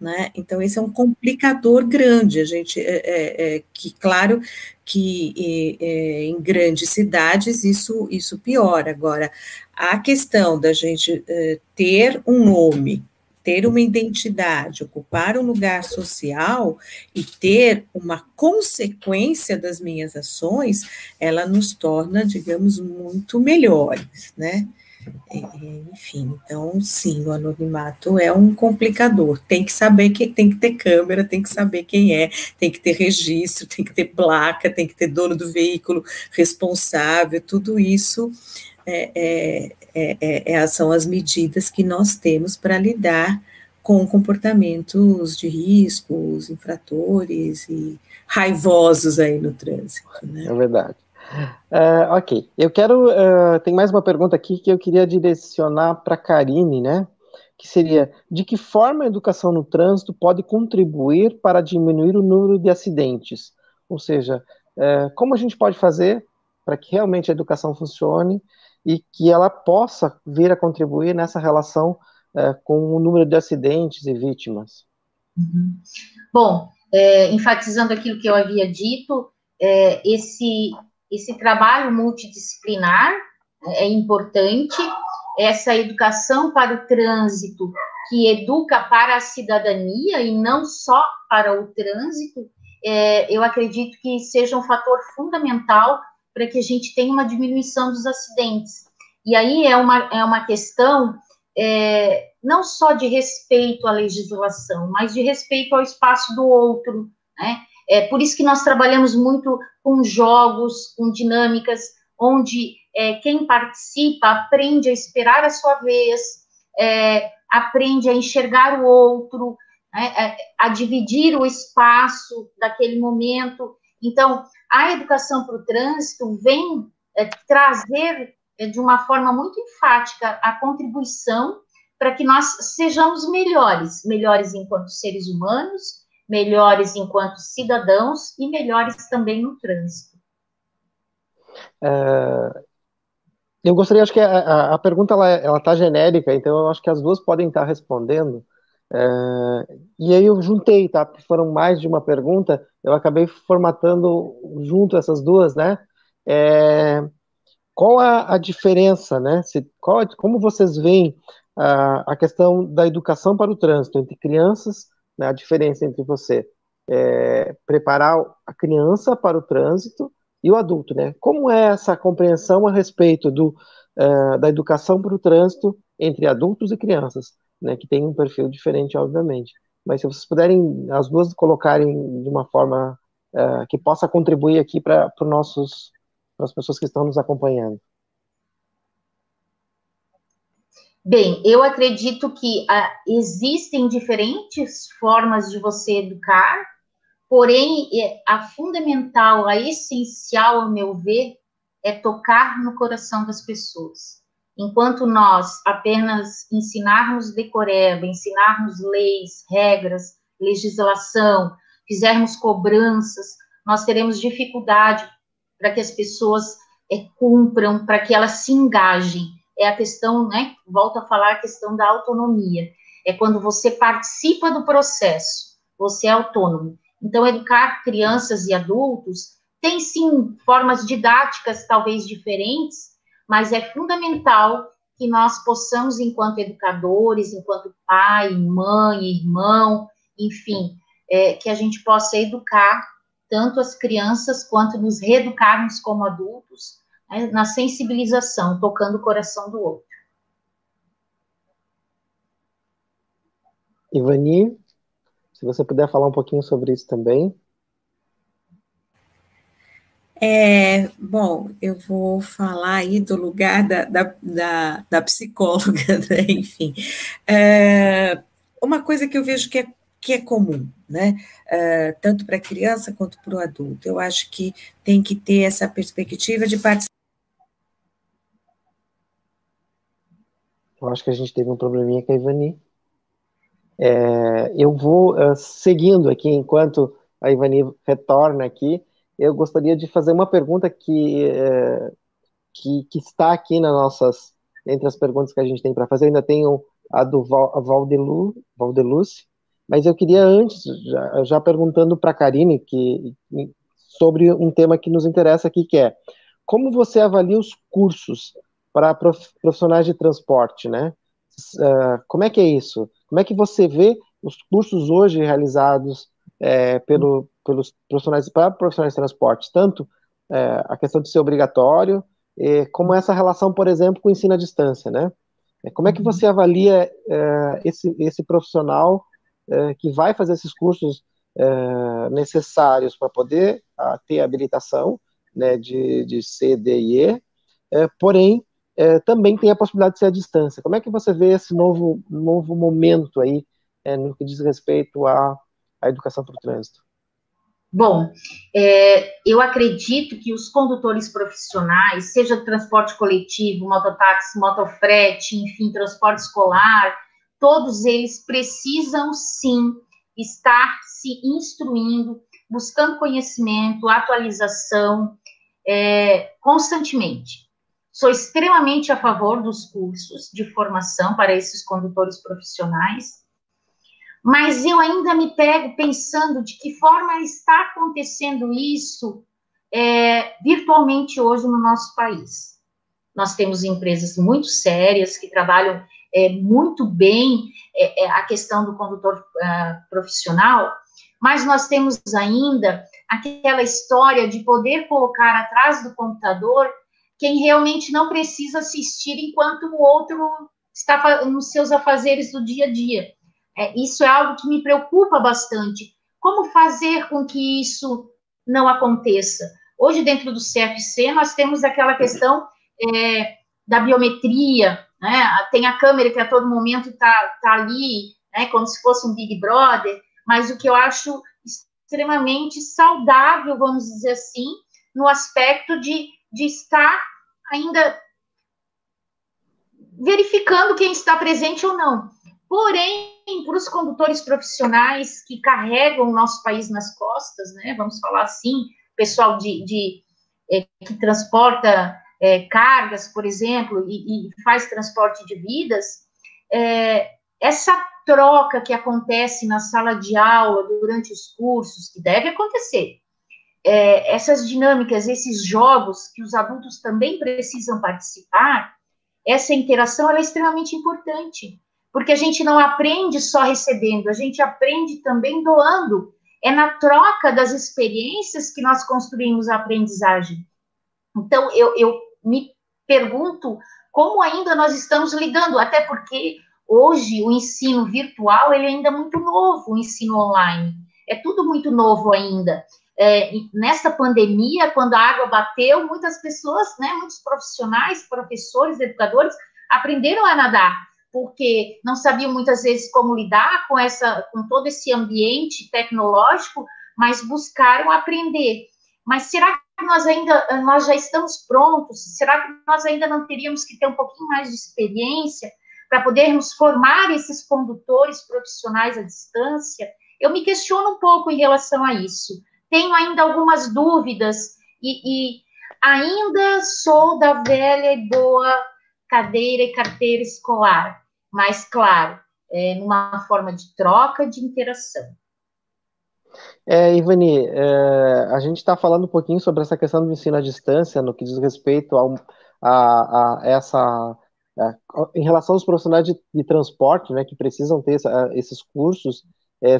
Né? Então, esse é um complicador grande. A gente, é, é, é que, claro, que é, em grandes cidades isso, isso piora. Agora, a questão da gente é, ter um nome, ter uma identidade, ocupar um lugar social e ter uma consequência das minhas ações, ela nos torna, digamos, muito melhores, né? Enfim, então sim, o anonimato é um complicador. Tem que saber que tem que ter câmera, tem que saber quem é, tem que ter registro, tem que ter placa, tem que ter dono do veículo responsável, tudo isso é, é, é, é são as medidas que nós temos para lidar com comportamentos de risco, os infratores e raivosos aí no trânsito. Né? É verdade. Uh, ok, eu quero. Uh, tem mais uma pergunta aqui que eu queria direcionar para a Karine, né? Que seria: de que forma a educação no trânsito pode contribuir para diminuir o número de acidentes? Ou seja, uh, como a gente pode fazer para que realmente a educação funcione e que ela possa vir a contribuir nessa relação com o número de acidentes e vítimas? Uhum. Bom, é, enfatizando aquilo que eu havia dito, é, esse esse trabalho multidisciplinar é importante, essa educação para o trânsito, que educa para a cidadania e não só para o trânsito, é, eu acredito que seja um fator fundamental para que a gente tenha uma diminuição dos acidentes. E aí é uma, é uma questão é, não só de respeito à legislação, mas de respeito ao espaço do outro, né? É por isso que nós trabalhamos muito com jogos, com dinâmicas, onde é, quem participa aprende a esperar a sua vez, é, aprende a enxergar o outro, né, é, a dividir o espaço daquele momento. Então, a educação para o trânsito vem é, trazer é, de uma forma muito enfática a contribuição para que nós sejamos melhores, melhores enquanto seres humanos, melhores enquanto cidadãos e melhores também no trânsito. É, eu gostaria, acho que a, a pergunta ela está genérica, então eu acho que as duas podem estar respondendo. É, e aí eu juntei, tá? Porque foram mais de uma pergunta, eu acabei formatando junto essas duas, né? É, qual a, a, diferença, né? Se, qual, como vocês veem a, a questão da educação para o trânsito entre crianças né, a diferença entre você é, preparar a criança para o trânsito e o adulto, né? Como é essa compreensão a respeito do, uh, da educação para o trânsito entre adultos e crianças, né? Que tem um perfil diferente, obviamente. Mas se vocês puderem as duas colocarem de uma forma uh, que possa contribuir aqui para os nossos para as pessoas que estão nos acompanhando. Bem, eu acredito que ah, existem diferentes formas de você educar, porém, é, a fundamental, a essencial, ao meu ver, é tocar no coração das pessoas. Enquanto nós apenas ensinarmos decoreba, ensinarmos leis, regras, legislação, fizermos cobranças, nós teremos dificuldade para que as pessoas é, cumpram, para que elas se engajem. É a questão, né? Volto a falar a questão da autonomia. É quando você participa do processo, você é autônomo. Então, educar crianças e adultos tem sim formas didáticas talvez diferentes, mas é fundamental que nós possamos, enquanto educadores, enquanto pai, mãe, irmão, enfim, é, que a gente possa educar tanto as crianças quanto nos reeducarmos como adultos né, na sensibilização, tocando o coração do outro. Ivani, se você puder falar um pouquinho sobre isso também. É, bom, eu vou falar aí do lugar da, da, da, da psicóloga, <laughs> né? enfim. É, uma coisa que eu vejo que é, que é comum, né? É, tanto para a criança quanto para o adulto. Eu acho que tem que ter essa perspectiva de participar. Eu acho que a gente teve um probleminha com a Ivani. É, eu vou uh, seguindo aqui, enquanto a Ivani retorna aqui, eu gostaria de fazer uma pergunta que, uh, que, que, está aqui nas nossas, entre as perguntas que a gente tem para fazer, eu ainda tenho a do Val, a Valdelu, Valdeluce, mas eu queria antes, já, já perguntando para a Karine, que, sobre um tema que nos interessa aqui, que é, como você avalia os cursos para profissionais de transporte, né? Uh, como é que é isso? Como é que você vê os cursos hoje realizados é, pelo, pelos profissionais para profissionais de transporte, tanto é, a questão de ser obrigatório, como essa relação, por exemplo, com o ensino à distância, né? É, como é que você avalia é, esse, esse profissional que vai fazer esses cursos necessários para poder a, ter habilitação né, de, de C, D e E, porém é, também tem a possibilidade de ser à distância. Como é que você vê esse novo, novo momento aí é, no que diz respeito à, à educação para o trânsito? Bom, é, eu acredito que os condutores profissionais, seja transporte coletivo, mototáxi, motofrete, enfim, transporte escolar, todos eles precisam sim estar se instruindo, buscando conhecimento, atualização é, constantemente. Sou extremamente a favor dos cursos de formação para esses condutores profissionais, mas eu ainda me pego pensando de que forma está acontecendo isso é, virtualmente hoje no nosso país. Nós temos empresas muito sérias que trabalham é, muito bem é, é a questão do condutor uh, profissional, mas nós temos ainda aquela história de poder colocar atrás do computador quem realmente não precisa assistir enquanto o outro está nos seus afazeres do dia a dia. É, isso é algo que me preocupa bastante. Como fazer com que isso não aconteça? Hoje, dentro do CFC, nós temos aquela questão é, da biometria, né? tem a câmera que a todo momento está tá ali, né? como se fosse um Big Brother, mas o que eu acho extremamente saudável, vamos dizer assim, no aspecto de, de estar ainda verificando quem está presente ou não. Porém, para os condutores profissionais que carregam o nosso país nas costas, né, vamos falar assim, pessoal de, de é, que transporta é, cargas, por exemplo, e, e, faz transporte de vidas, é, essa troca que acontece na sala de aula durante os cursos, que deve acontecer, é, essas dinâmicas, esses jogos que os adultos também precisam participar, essa interação é extremamente importante, porque a gente não aprende só recebendo, a gente aprende também doando. É na troca das experiências que nós construímos a aprendizagem. Então, eu, eu me pergunto como ainda nós estamos lidando, até porque hoje o ensino virtual ele é ainda muito novo, o ensino online. É tudo muito novo ainda é, nessa pandemia, quando a água bateu, muitas pessoas, né, muitos profissionais, professores, educadores, aprenderam a nadar, porque não sabiam muitas vezes como lidar com essa, com todo esse ambiente tecnológico, mas buscaram aprender. Mas será que nós ainda, nós já estamos prontos? Será que nós ainda não teríamos que ter um pouquinho mais de experiência para podermos formar esses condutores profissionais à distância? Eu me questiono um pouco em relação a isso tenho ainda algumas dúvidas e, e Ainda sou da velha e boa cadeira e carteira escolar, mas, claro, é, numa forma de troca, de interação. É, Ivani, é, a gente está falando um pouquinho sobre essa questão do ensino à distância, no que diz respeito ao, a, a essa. A, em relação aos profissionais de, de, transporte, né, que precisam ter essa, esses cursos, é,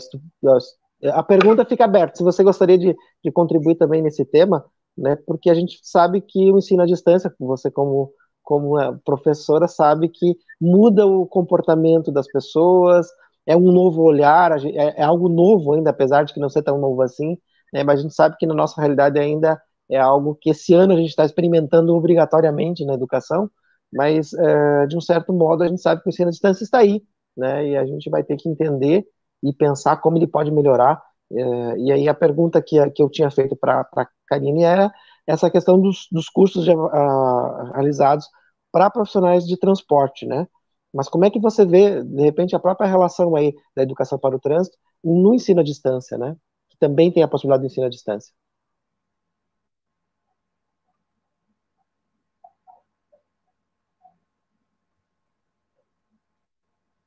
a pergunta fica aberta. Se você gostaria de, de contribuir também nesse tema, né, porque a gente sabe que o ensino à distância, você como como professora sabe que muda o comportamento das pessoas, é um novo olhar, é, é algo novo ainda, apesar de que não ser tão novo assim, né, mas a gente sabe que na nossa realidade ainda é algo que esse ano a gente está experimentando obrigatoriamente na educação, mas é, de um certo modo a gente sabe que o ensino à distância está aí, né, e a gente vai ter que entender e pensar como ele pode melhorar. É, e aí a pergunta que, que eu tinha feito para a Karine era essa questão dos, dos cursos de, uh, realizados para profissionais de transporte, né? Mas como é que você vê, de repente, a própria relação aí da educação para o trânsito no ensino à distância, né? Que também tem a possibilidade de ensino à distância.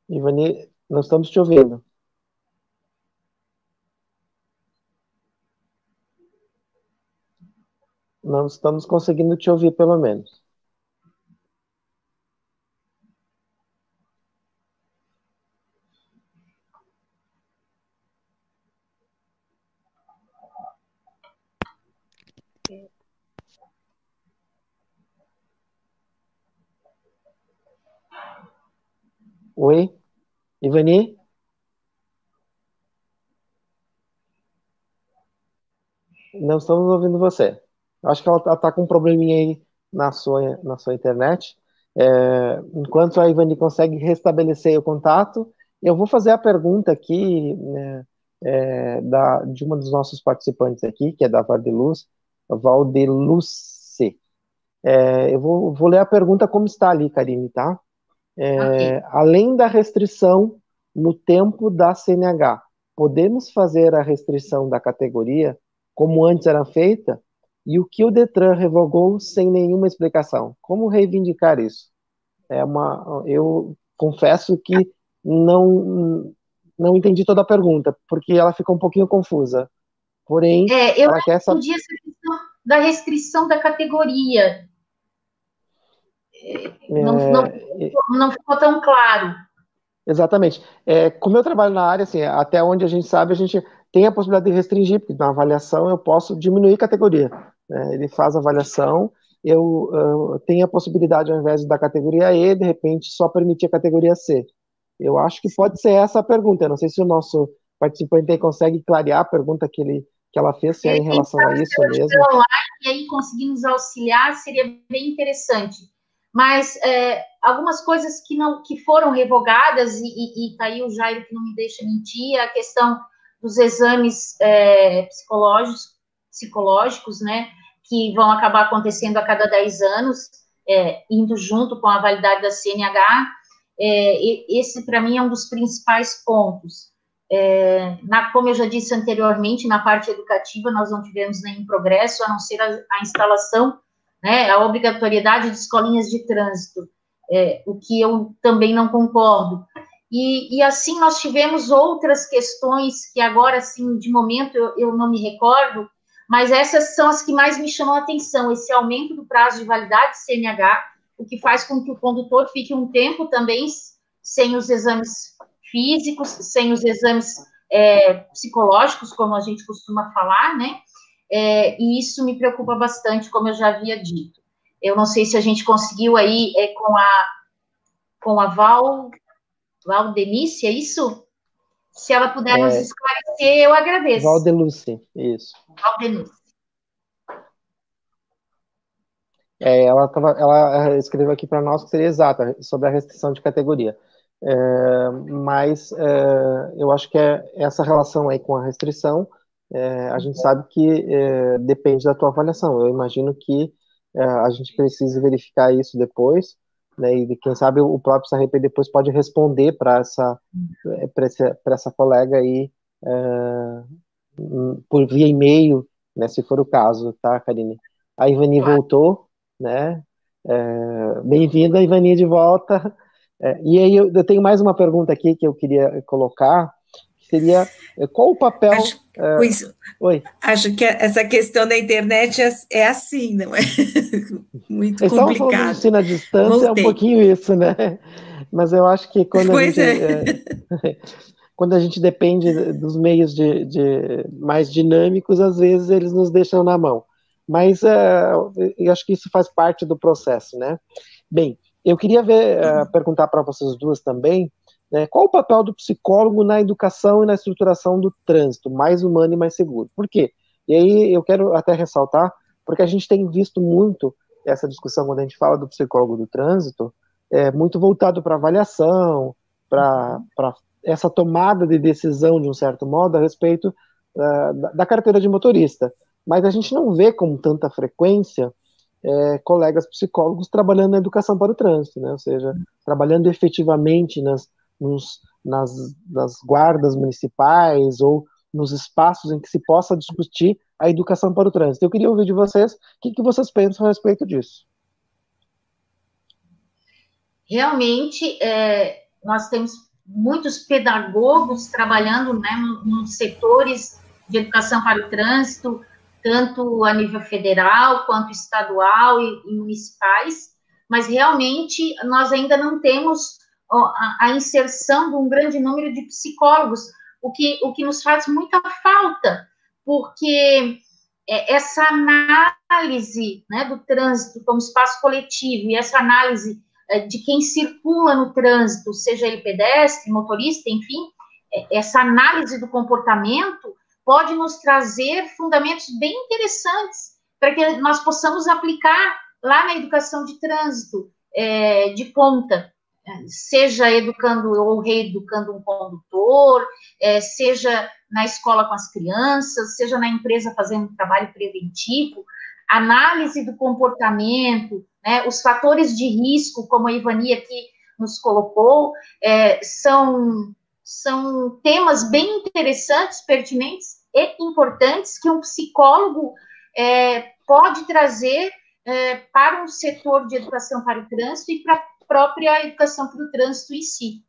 Ivani, nós estamos te ouvindo. Não estamos conseguindo te ouvir, pelo menos. Oi, Ivani? Não estamos ouvindo você. Acho que ela está com um probleminha aí na sua, na sua internet. É, enquanto a Ivani consegue restabelecer o contato, eu vou fazer a pergunta aqui né, é, da, de uma dos nossos participantes aqui, que é da Valdeluz, Valdeluce. É, eu vou, vou ler a pergunta como está ali, Karine, tá? É, okay. Além da restrição no tempo da CNH, podemos fazer a restrição da categoria como antes era feita? E o que o Detran revogou sem nenhuma explicação? Como reivindicar isso? É uma, eu confesso que não não entendi toda a pergunta, porque ela ficou um pouquinho confusa. Porém, é, eu ela quer essa questão da restrição da categoria. É, não, é, não, não, ficou tão claro. Exatamente. É, como eu trabalho na área, assim, até onde a gente sabe, a gente tem a possibilidade de restringir, porque na avaliação eu posso diminuir categoria. Né? Ele faz a avaliação, eu, eu tenho a possibilidade, ao invés da categoria E, de repente só permitir a categoria C. Eu acho que pode ser essa a pergunta. Eu não sei se o nosso participante aí consegue clarear a pergunta que, ele, que ela fez, se é em relação a isso mesmo. E aí conseguir nos auxiliar seria bem interessante. Mas é, algumas coisas que não que foram revogadas, e, está aí o Jairo que não me deixa mentir, a questão dos exames é, psicológicos, psicológicos, né, que vão acabar acontecendo a cada 10 anos, é, indo junto com a validade da CNH, é, esse, para mim, é um dos principais pontos. É, na, como eu já disse anteriormente, na parte educativa, nós não tivemos nenhum progresso, a não ser a, a instalação, né, a obrigatoriedade de escolinhas de trânsito, é, o que eu também não concordo. E, e, assim, nós tivemos outras questões que agora, assim, de momento, eu, eu não me recordo, mas essas são as que mais me chamam a atenção, esse aumento do prazo de validade de CNH, o que faz com que o condutor fique um tempo também sem os exames físicos, sem os exames é, psicológicos, como a gente costuma falar, né? É, e isso me preocupa bastante, como eu já havia dito. Eu não sei se a gente conseguiu aí é, com a com a Val, Val Denise, é isso? Se ela puder nos é. esclarecer, eu agradeço. Valdeluce, isso. Valdeluce. É, ela, tava, ela escreveu aqui para nós que seria exata, sobre a restrição de categoria. É, mas é, eu acho que é essa relação aí com a restrição, é, a gente sabe que é, depende da tua avaliação. Eu imagino que a gente precisa verificar isso depois, né, e quem sabe o próprio SRP depois pode responder para essa, essa, essa colega aí por via e-mail, né, se for o caso, tá, Karine? A Ivani claro. voltou, né? É, Bem-vinda, Ivani, de volta. É, <laughs> e aí eu, eu, tenho mais uma pergunta aqui que eu queria colocar, que seria qual o papel... Acho, é, isso, oi. acho que essa questão da internet é, é assim, não é? <laughs> Muito complicado. Falando de ensino à distância, Voltei. é um pouquinho isso, né? Mas eu acho que quando pois a gente... É. é <laughs> quando a gente depende dos meios de, de, mais dinâmicos, às vezes eles nos deixam na mão. Mas eu acho que isso faz parte do processo, né? Bem, eu queria ver, uh, perguntar para vocês duas também, né, qual o papel do psicólogo na educação e na estruturação do trânsito, mais humano e mais seguro? Por quê? E aí eu quero até ressaltar, porque a gente tem visto muito essa discussão quando a gente fala do psicólogo do trânsito, é muito voltado para avaliação, para essa tomada de decisão, de um certo modo, a respeito uh, da carteira de motorista. Mas a gente não vê com tanta frequência é, colegas psicólogos trabalhando na educação para o trânsito, né? ou seja, trabalhando efetivamente nas, nos, nas, nas guardas municipais ou nos espaços em que se possa discutir a educação para o trânsito. Eu queria ouvir de vocês o que, que vocês pensam a respeito disso. Realmente, é, nós temos muitos pedagogos trabalhando né, nos setores de educação para o trânsito, tanto a nível federal quanto estadual e, e municipais, mas realmente nós ainda não temos a, inserção de um grande número de psicólogos, o que, o que nos faz muita falta, porque é, essa análise né, do trânsito como espaço coletivo e essa análise é, de quem circula no trânsito, seja ele pedestre, motorista, enfim, é, essa análise do comportamento pode nos trazer fundamentos bem interessantes para que nós possamos aplicar lá na educação de trânsito é, de ponta, seja educando ou reeducando um condutor, é, seja na escola com as crianças, seja na empresa fazendo trabalho preventivo, análise do comportamento, né, os fatores de risco, como a Ivani aqui nos colocou, é, são são temas bem interessantes, pertinentes e importantes que um psicólogo é, pode trazer é, para um setor de educação para o trânsito e para própria educação para o trânsito em si.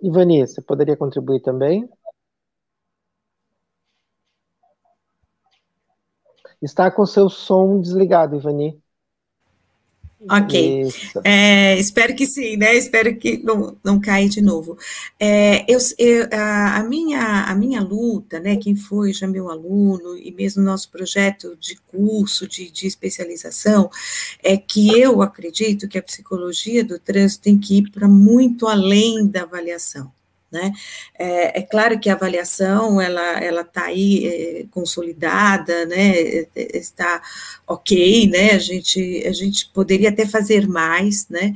Ivani, você poderia contribuir também? Está com seu som desligado, Ivani. Ok. É, espero que sim, né? Espero que não, não caia de novo. É, eu, eu, a, minha, a minha luta, né? Quem foi já meu aluno, e mesmo nosso projeto de curso, de, de especialização, é que eu acredito que a psicologia do trânsito tem que ir para muito além da avaliação. Né? É, é, claro que a avaliação ela ela está aí é, consolidada, né? É, é, está ok, né? A gente a gente poderia até fazer mais, né?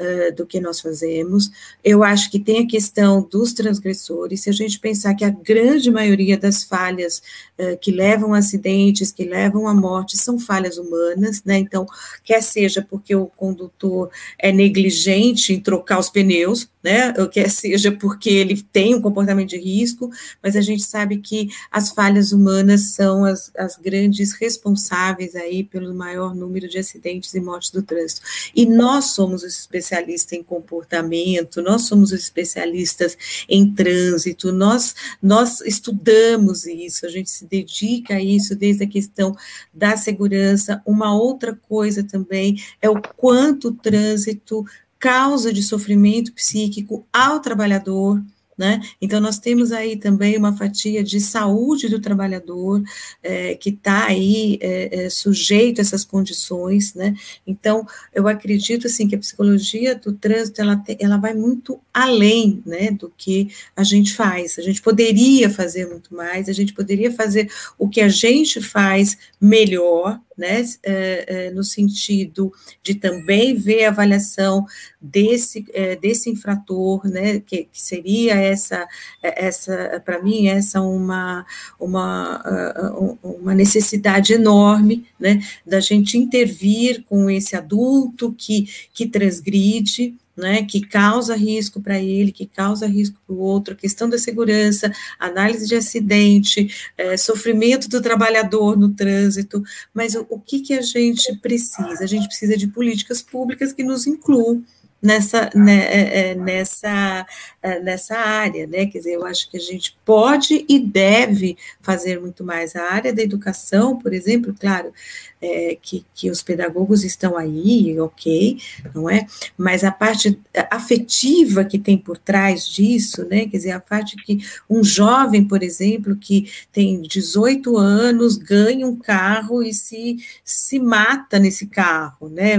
Uh, do que nós fazemos. Eu acho que tem a questão dos transgressores. Se a gente pensar que a grande maioria das falhas uh, que levam a acidentes, que levam à morte, são falhas humanas, né? Então, quer seja porque o condutor é negligente em trocar os pneus, né? Ou quer seja porque ele tem um comportamento de risco, mas a gente sabe que as falhas humanas são as, as grandes responsáveis aí pelo maior número de acidentes e mortes do trânsito. E nós somos os especialistas em comportamento, nós somos os especialistas em trânsito, nós, nós estudamos isso, a gente se dedica a isso desde a questão da segurança. Uma outra coisa também é o quanto o trânsito causa de sofrimento psíquico ao trabalhador, né? Então, nós temos aí também uma fatia de saúde do trabalhador é, que está aí é, é, sujeito a essas condições, né? Então, eu acredito, assim, que a psicologia do trânsito, ela, te, ela vai muito além, né, do que a gente faz. A gente poderia fazer muito mais, a gente poderia fazer o que a gente faz melhor, né, é, é, no sentido de também ver a avaliação desse, é, desse infrator, né, que, que seria essa, essa para mim, essa uma, uma, uma necessidade enorme, né, da gente intervir com esse adulto que, que transgride, né, que causa risco para ele, que causa risco para o outro, questão da segurança, análise de acidente, é, sofrimento do trabalhador no trânsito, mas o, o que, que a gente precisa? A gente precisa de políticas públicas que nos incluam nessa, né, é, é, nessa, é, nessa área, né? Quer dizer, eu acho que a gente pode e deve fazer muito mais. A área da educação, por exemplo, claro, é, que, que os pedagogos estão aí, ok, não é? Mas a parte afetiva que tem por trás disso, né? Quer dizer, a parte que um jovem, por exemplo, que tem 18 anos, ganha um carro e se, se mata nesse carro, né?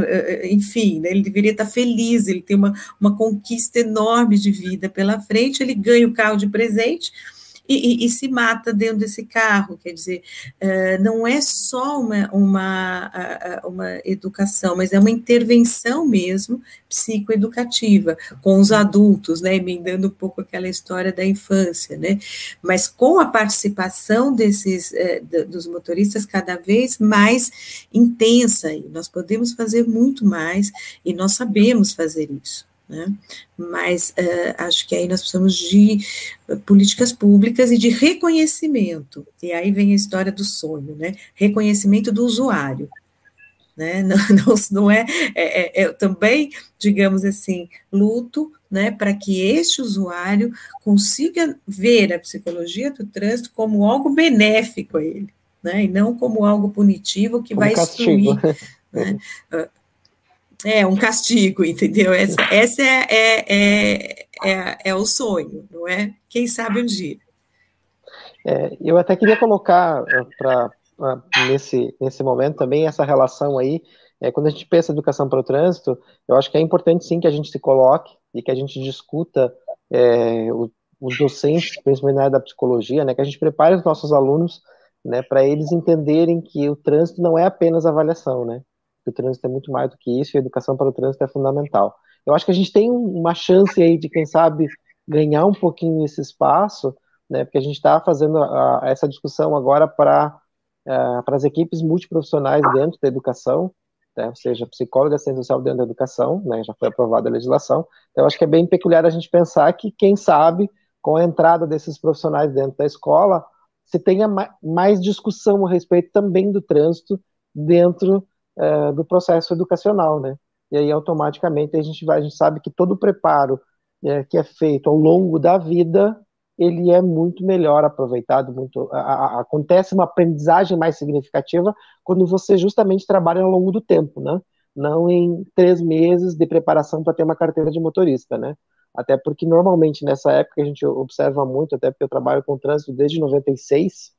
Enfim, né? ele deveria estar feliz ele tem uma, uma conquista enorme de vida pela frente, ele ganha o carro de presente, e, e, e, se mata dentro desse carro. Quer dizer, uh, não é só uma, uma, uma educação, mas é uma intervenção mesmo psicoeducativa com os adultos, né? Emendando um pouco aquela história da infância, né? Mas com a participação desses uh, dos motoristas cada vez mais intensa, nós podemos fazer muito mais e nós sabemos fazer isso né? Mas uh, acho que aí nós precisamos de políticas públicas e de reconhecimento. E aí vem a história do sonho, né? Reconhecimento do usuário. Né? <laughs> Não, não, não é, é, é, é também, digamos assim, luto né, para que este usuário consiga ver a psicologia do trânsito como algo benéfico a ele, né, e não como algo punitivo que como vai castigo. excluir. <laughs> Né, é, um castigo, entendeu? Essa, essa é, é, é, é, é o sonho, não é? Quem sabe um dia. É, eu até queria colocar eh, nesse, nesse momento também essa relação aí. É, quando a gente pensa em educação para o trânsito, eu acho que é importante sim que a gente se coloque e que a gente discuta é, o, os docentes, principalmente na área da psicologia, né, que a gente prepare os nossos alunos né, para eles entenderem que o trânsito não é apenas avaliação, né? O trânsito é muito mais do que isso e a educação para o trânsito é fundamental. Eu acho que a gente tem uma chance aí de, quem sabe, ganhar um pouquinho esse espaço, né, porque a gente está fazendo a, a, essa discussão agora para uh, para as equipes multiprofissionais dentro da educação, né, ou seja, psicóloga assistente social dentro da educação, né, já foi aprovada a legislação. Então, eu acho que é bem peculiar a gente pensar que, quem sabe, com a entrada desses profissionais dentro da escola, se tenha mais discussão a respeito também do trânsito dentro é, do processo educacional, né? E aí automaticamente a gente vai, a gente sabe que todo o preparo é, que é feito ao longo da vida ele é muito melhor aproveitado, muito a, a, acontece uma aprendizagem mais significativa quando você justamente trabalha ao longo do tempo, né? Não em três meses de preparação para ter uma carteira de motorista, né? Até porque normalmente nessa época a gente observa muito, até porque eu trabalho com trânsito desde 96,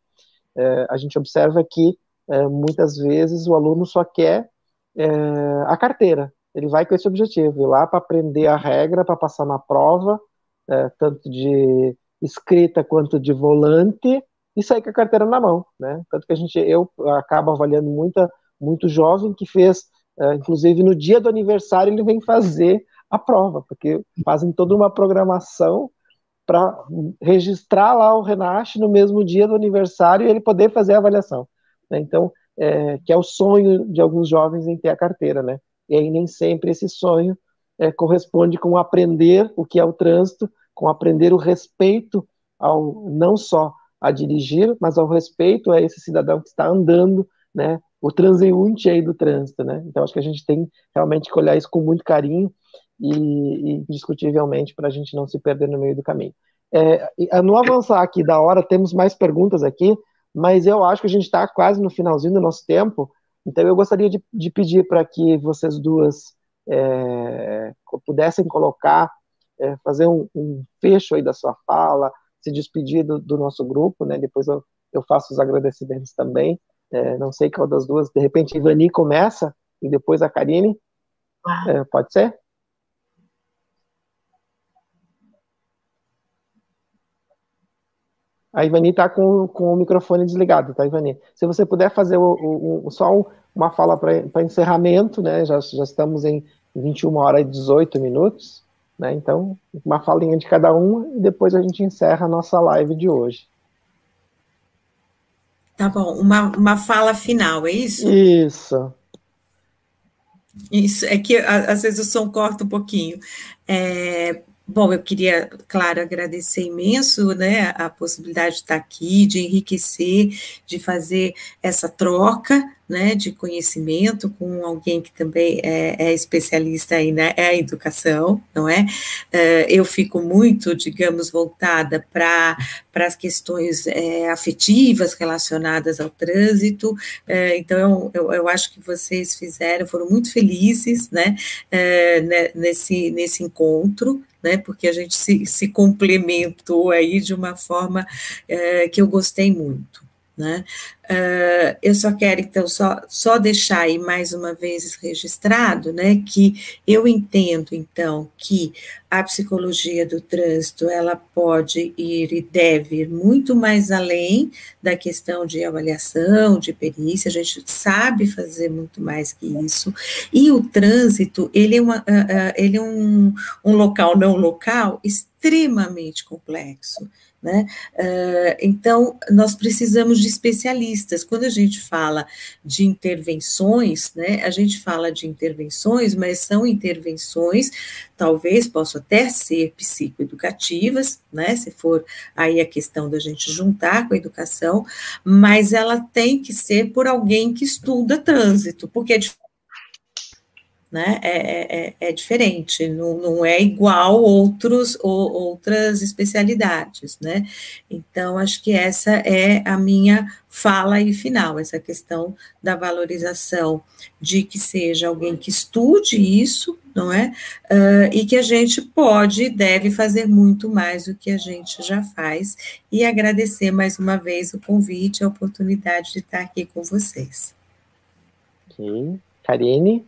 é, a gente observa que é, muitas vezes o aluno só quer é, a carteira. Ele vai com esse objetivo, ir lá para aprender a regra, para passar na prova, é, tanto de escrita quanto de volante, e sair com a carteira na mão, né? Tanto que a gente, eu acabo avaliando muita, muito jovem que fez, é, inclusive no dia do aniversário ele vem fazer a prova, porque fazem toda uma programação para registrar lá o Renache no mesmo dia do aniversário e ele poder fazer a avaliação. Né? Então, é, que é o sonho de alguns jovens em ter a carteira, né? E aí nem sempre esse sonho é, corresponde com aprender o que é o trânsito, com aprender o respeito ao não só a dirigir, mas ao respeito a esse cidadão que está andando, né? O transeunte aí do trânsito, né? Então acho que a gente tem realmente que olhar isso com muito carinho e, e indiscutivelmente para a gente não se perder no meio do caminho. É, no avançar aqui da hora, temos mais perguntas aqui mas eu acho que a gente está quase no finalzinho do nosso tempo, então eu gostaria de, de pedir para que vocês duas é, pudessem colocar, é, fazer um, um, fecho aí da sua fala, se despedir do, do nosso grupo, né? Depois eu, eu faço os agradecimentos também. É, não sei qual das duas, de repente Ivani começa e depois a Karine. Ah. pode ser? A Ivani está com, com o microfone desligado, tá, Ivani? Se você puder fazer o, o, o só uma fala para encerramento, né? Já, já estamos em 21 horas e 18 minutos, né? Então, uma falinha de cada uma e depois a gente encerra a nossa live de hoje. Tá bom, uma, uma fala final, é isso? Isso. Isso, é que às vezes o som corta um pouquinho. É, Bom, eu queria, claro, agradecer imenso, né, a possibilidade de estar aqui, de enriquecer, de fazer essa troca, né, de conhecimento com alguém que também é, é especialista aí na é educação, não é? Uh, eu fico muito, digamos, voltada para as questões é, afetivas relacionadas ao trânsito, uh, então eu, eu, eu, acho que vocês fizeram, foram muito felizes, né, uh, nesse, nesse encontro, né, porque a gente se, se complementou aí de uma forma que eu gostei muito. Né? Uh, eu só quero, então, só, só deixar aí mais uma vez registrado, né, que eu entendo, então, que a psicologia do trânsito, ela pode ir e deve ir muito mais além da questão de avaliação, de perícia, a gente sabe fazer muito mais que isso, e o trânsito, ele é, uma, uh, uh, ele é um, um local não local extremamente complexo, né? Uh, então, nós precisamos de especialistas. Quando a gente fala de intervenções, né, a gente fala de intervenções, mas são intervenções, talvez possam até ser psicoeducativas, né, se for aí a questão da gente juntar com a educação, mas ela tem que ser por alguém que estuda trânsito, porque é né? É, é, é, é diferente, não, não é igual outros ou outras especialidades, né? Então, acho que essa é a minha fala aí final, essa questão da valorização de que seja alguém que estude isso, não é? Uh, e que a gente pode e deve fazer muito mais do que a gente já faz, e agradecer mais uma vez o convite, a oportunidade de estar aqui com vocês. Ok. Karine?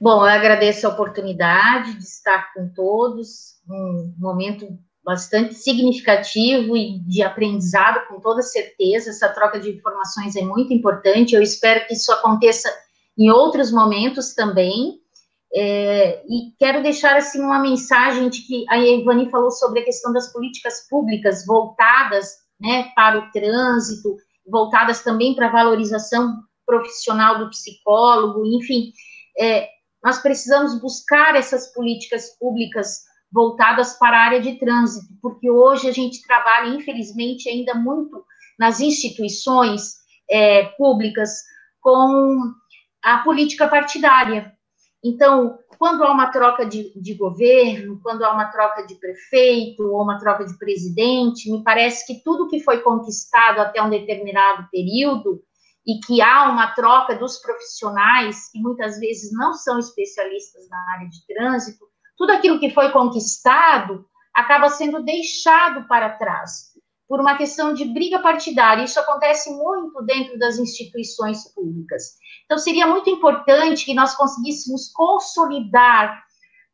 Bom, eu agradeço a oportunidade de estar com todos, um momento bastante significativo e de aprendizado, com toda certeza. Essa troca de informações é muito importante. Eu espero que isso aconteça em outros momentos também. É, e quero deixar assim uma mensagem de que a Ivani falou sobre a questão das políticas públicas voltadas né, para o trânsito, voltadas também para a valorização profissional do psicólogo, enfim. É, nós precisamos buscar essas políticas públicas voltadas para a área de trânsito, porque hoje a gente trabalha, infelizmente, ainda muito nas instituições é, públicas com a política partidária. Então, quando há uma troca de, de, governo, quando há uma troca de prefeito ou uma troca de presidente, me parece que tudo que foi conquistado até um determinado período e que há uma troca dos profissionais, que muitas vezes não são especialistas na área de trânsito, tudo aquilo que foi conquistado acaba sendo deixado para trás por uma questão de briga partidária. Isso acontece muito dentro das instituições públicas. Então, seria muito importante que nós conseguíssemos consolidar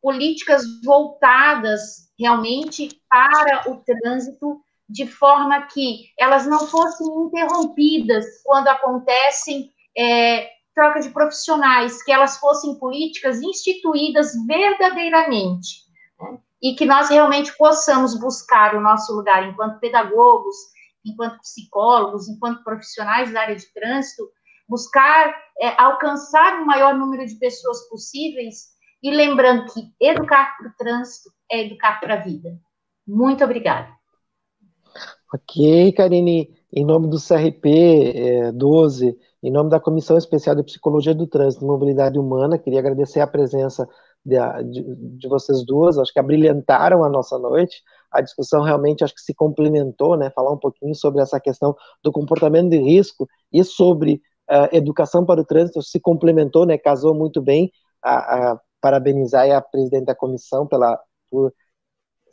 políticas voltadas realmente para o trânsito de forma que elas não fossem interrompidas quando acontecem é, troca de profissionais, que elas fossem políticas instituídas verdadeiramente, né? e que nós realmente possamos buscar o nosso lugar enquanto pedagogos, enquanto psicólogos, enquanto profissionais da área de trânsito, buscar é, alcançar o maior número de pessoas possíveis, e lembrando que educar para o trânsito é educar para a vida. Muito obrigada. Ok, Karine, em nome do CRP é, 12, em nome da Comissão Especial de Psicologia do Trânsito e Mobilidade Humana, queria agradecer a presença de, de, de, vocês duas, acho que abrilhantaram a nossa noite, a discussão realmente acho que se complementou, né, falar um pouquinho sobre essa questão do comportamento de risco e sobre uh, educação para o trânsito se complementou, né, casou muito bem, a, a parabenizar a presidente da comissão pela, por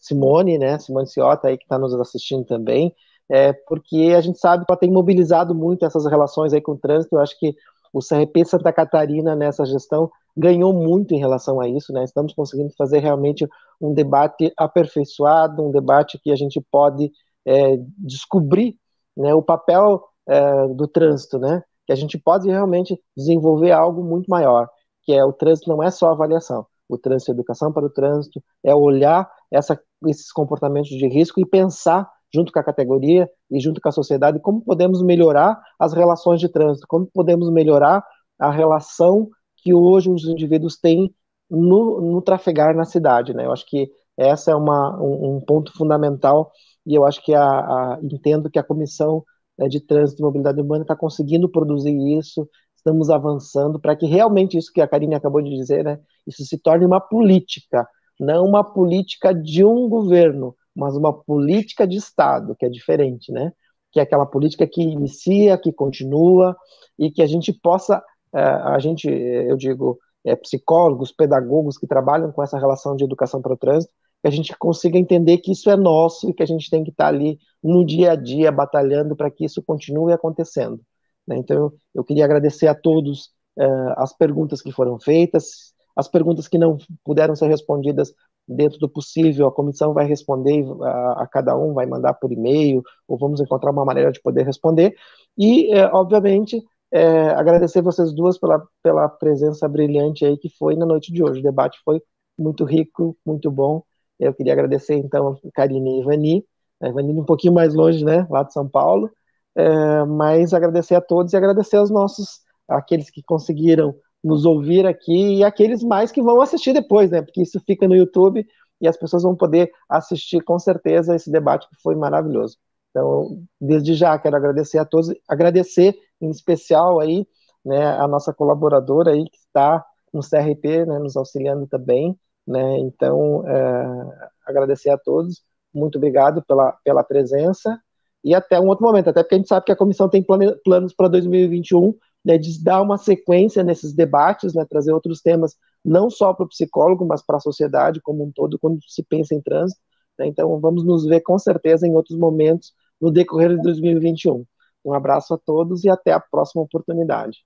Simone, né, Simone Ciota aí que está nos assistindo também, é, porque a gente sabe que ela tem mobilizado muito essas relações aí com o trânsito, eu acho que o CRP Santa Catarina nessa gestão ganhou muito em relação a isso, né, estamos conseguindo fazer realmente um debate aperfeiçoado, um debate que a gente pode é, descobrir, né, o papel é, do trânsito, né, que a gente pode realmente desenvolver algo muito maior, que é o trânsito não é só avaliação, o trânsito é educação para o trânsito, é olhar essa, esses comportamentos de risco e pensar junto com a categoria e junto com a sociedade como podemos melhorar as relações de trânsito, como podemos melhorar a relação que hoje os indivíduos têm no, no trafegar na cidade, né? Eu acho que essa é uma, um, um ponto fundamental e eu acho que a, a entendo que a comissão né, de trânsito e mobilidade urbana está conseguindo produzir isso, estamos avançando para que realmente isso que a Karine acabou de dizer, né, isso se torne uma política, não uma política de um governo, mas uma política de Estado, que é diferente, né? Que é aquela política que inicia, que continua e que a gente possa, é, a gente, eu digo, é, psicólogos, pedagogos que trabalham com essa relação de educação para o trânsito, que a gente consiga entender que isso é nosso e que a gente tem que estar ali no dia a dia batalhando para que isso continue acontecendo. Né? Então, eu queria agradecer a todos uh, as perguntas que foram feitas, as perguntas que não puderam ser respondidas dentro do possível, a comissão vai responder a, a cada um, vai mandar por e-mail, ou vamos encontrar uma maneira de poder responder. E, é, obviamente, é, agradecer vocês duas pela, pela presença brilhante aí que foi na noite de hoje. O debate foi muito rico, muito bom, eu queria agradecer, então, Karine e Ivani, a Ivani um pouquinho mais longe, né, lá de São Paulo, é, mas agradecer a todos e agradecer aos nossos, aqueles que conseguiram nos ouvir aqui e aqueles mais que vão assistir depois, né, porque isso fica no YouTube e as pessoas vão poder assistir com certeza esse debate que foi maravilhoso. Então, desde já quero agradecer a todos, agradecer em especial aí, né, a nossa colaboradora aí que está no CRP, né, nos auxiliando também, né? Então, é, agradecer a todos, muito obrigado pela, pela presença e até um outro momento, até porque a gente sabe que a comissão tem planos para 2021, né, de dar uma sequência nesses debates, né, trazer outros temas, não só para o psicólogo, mas para a sociedade como um todo, quando se pensa em trânsito. Né, então, vamos nos ver com certeza em outros momentos no decorrer de 2021. Um abraço a todos e até a próxima oportunidade.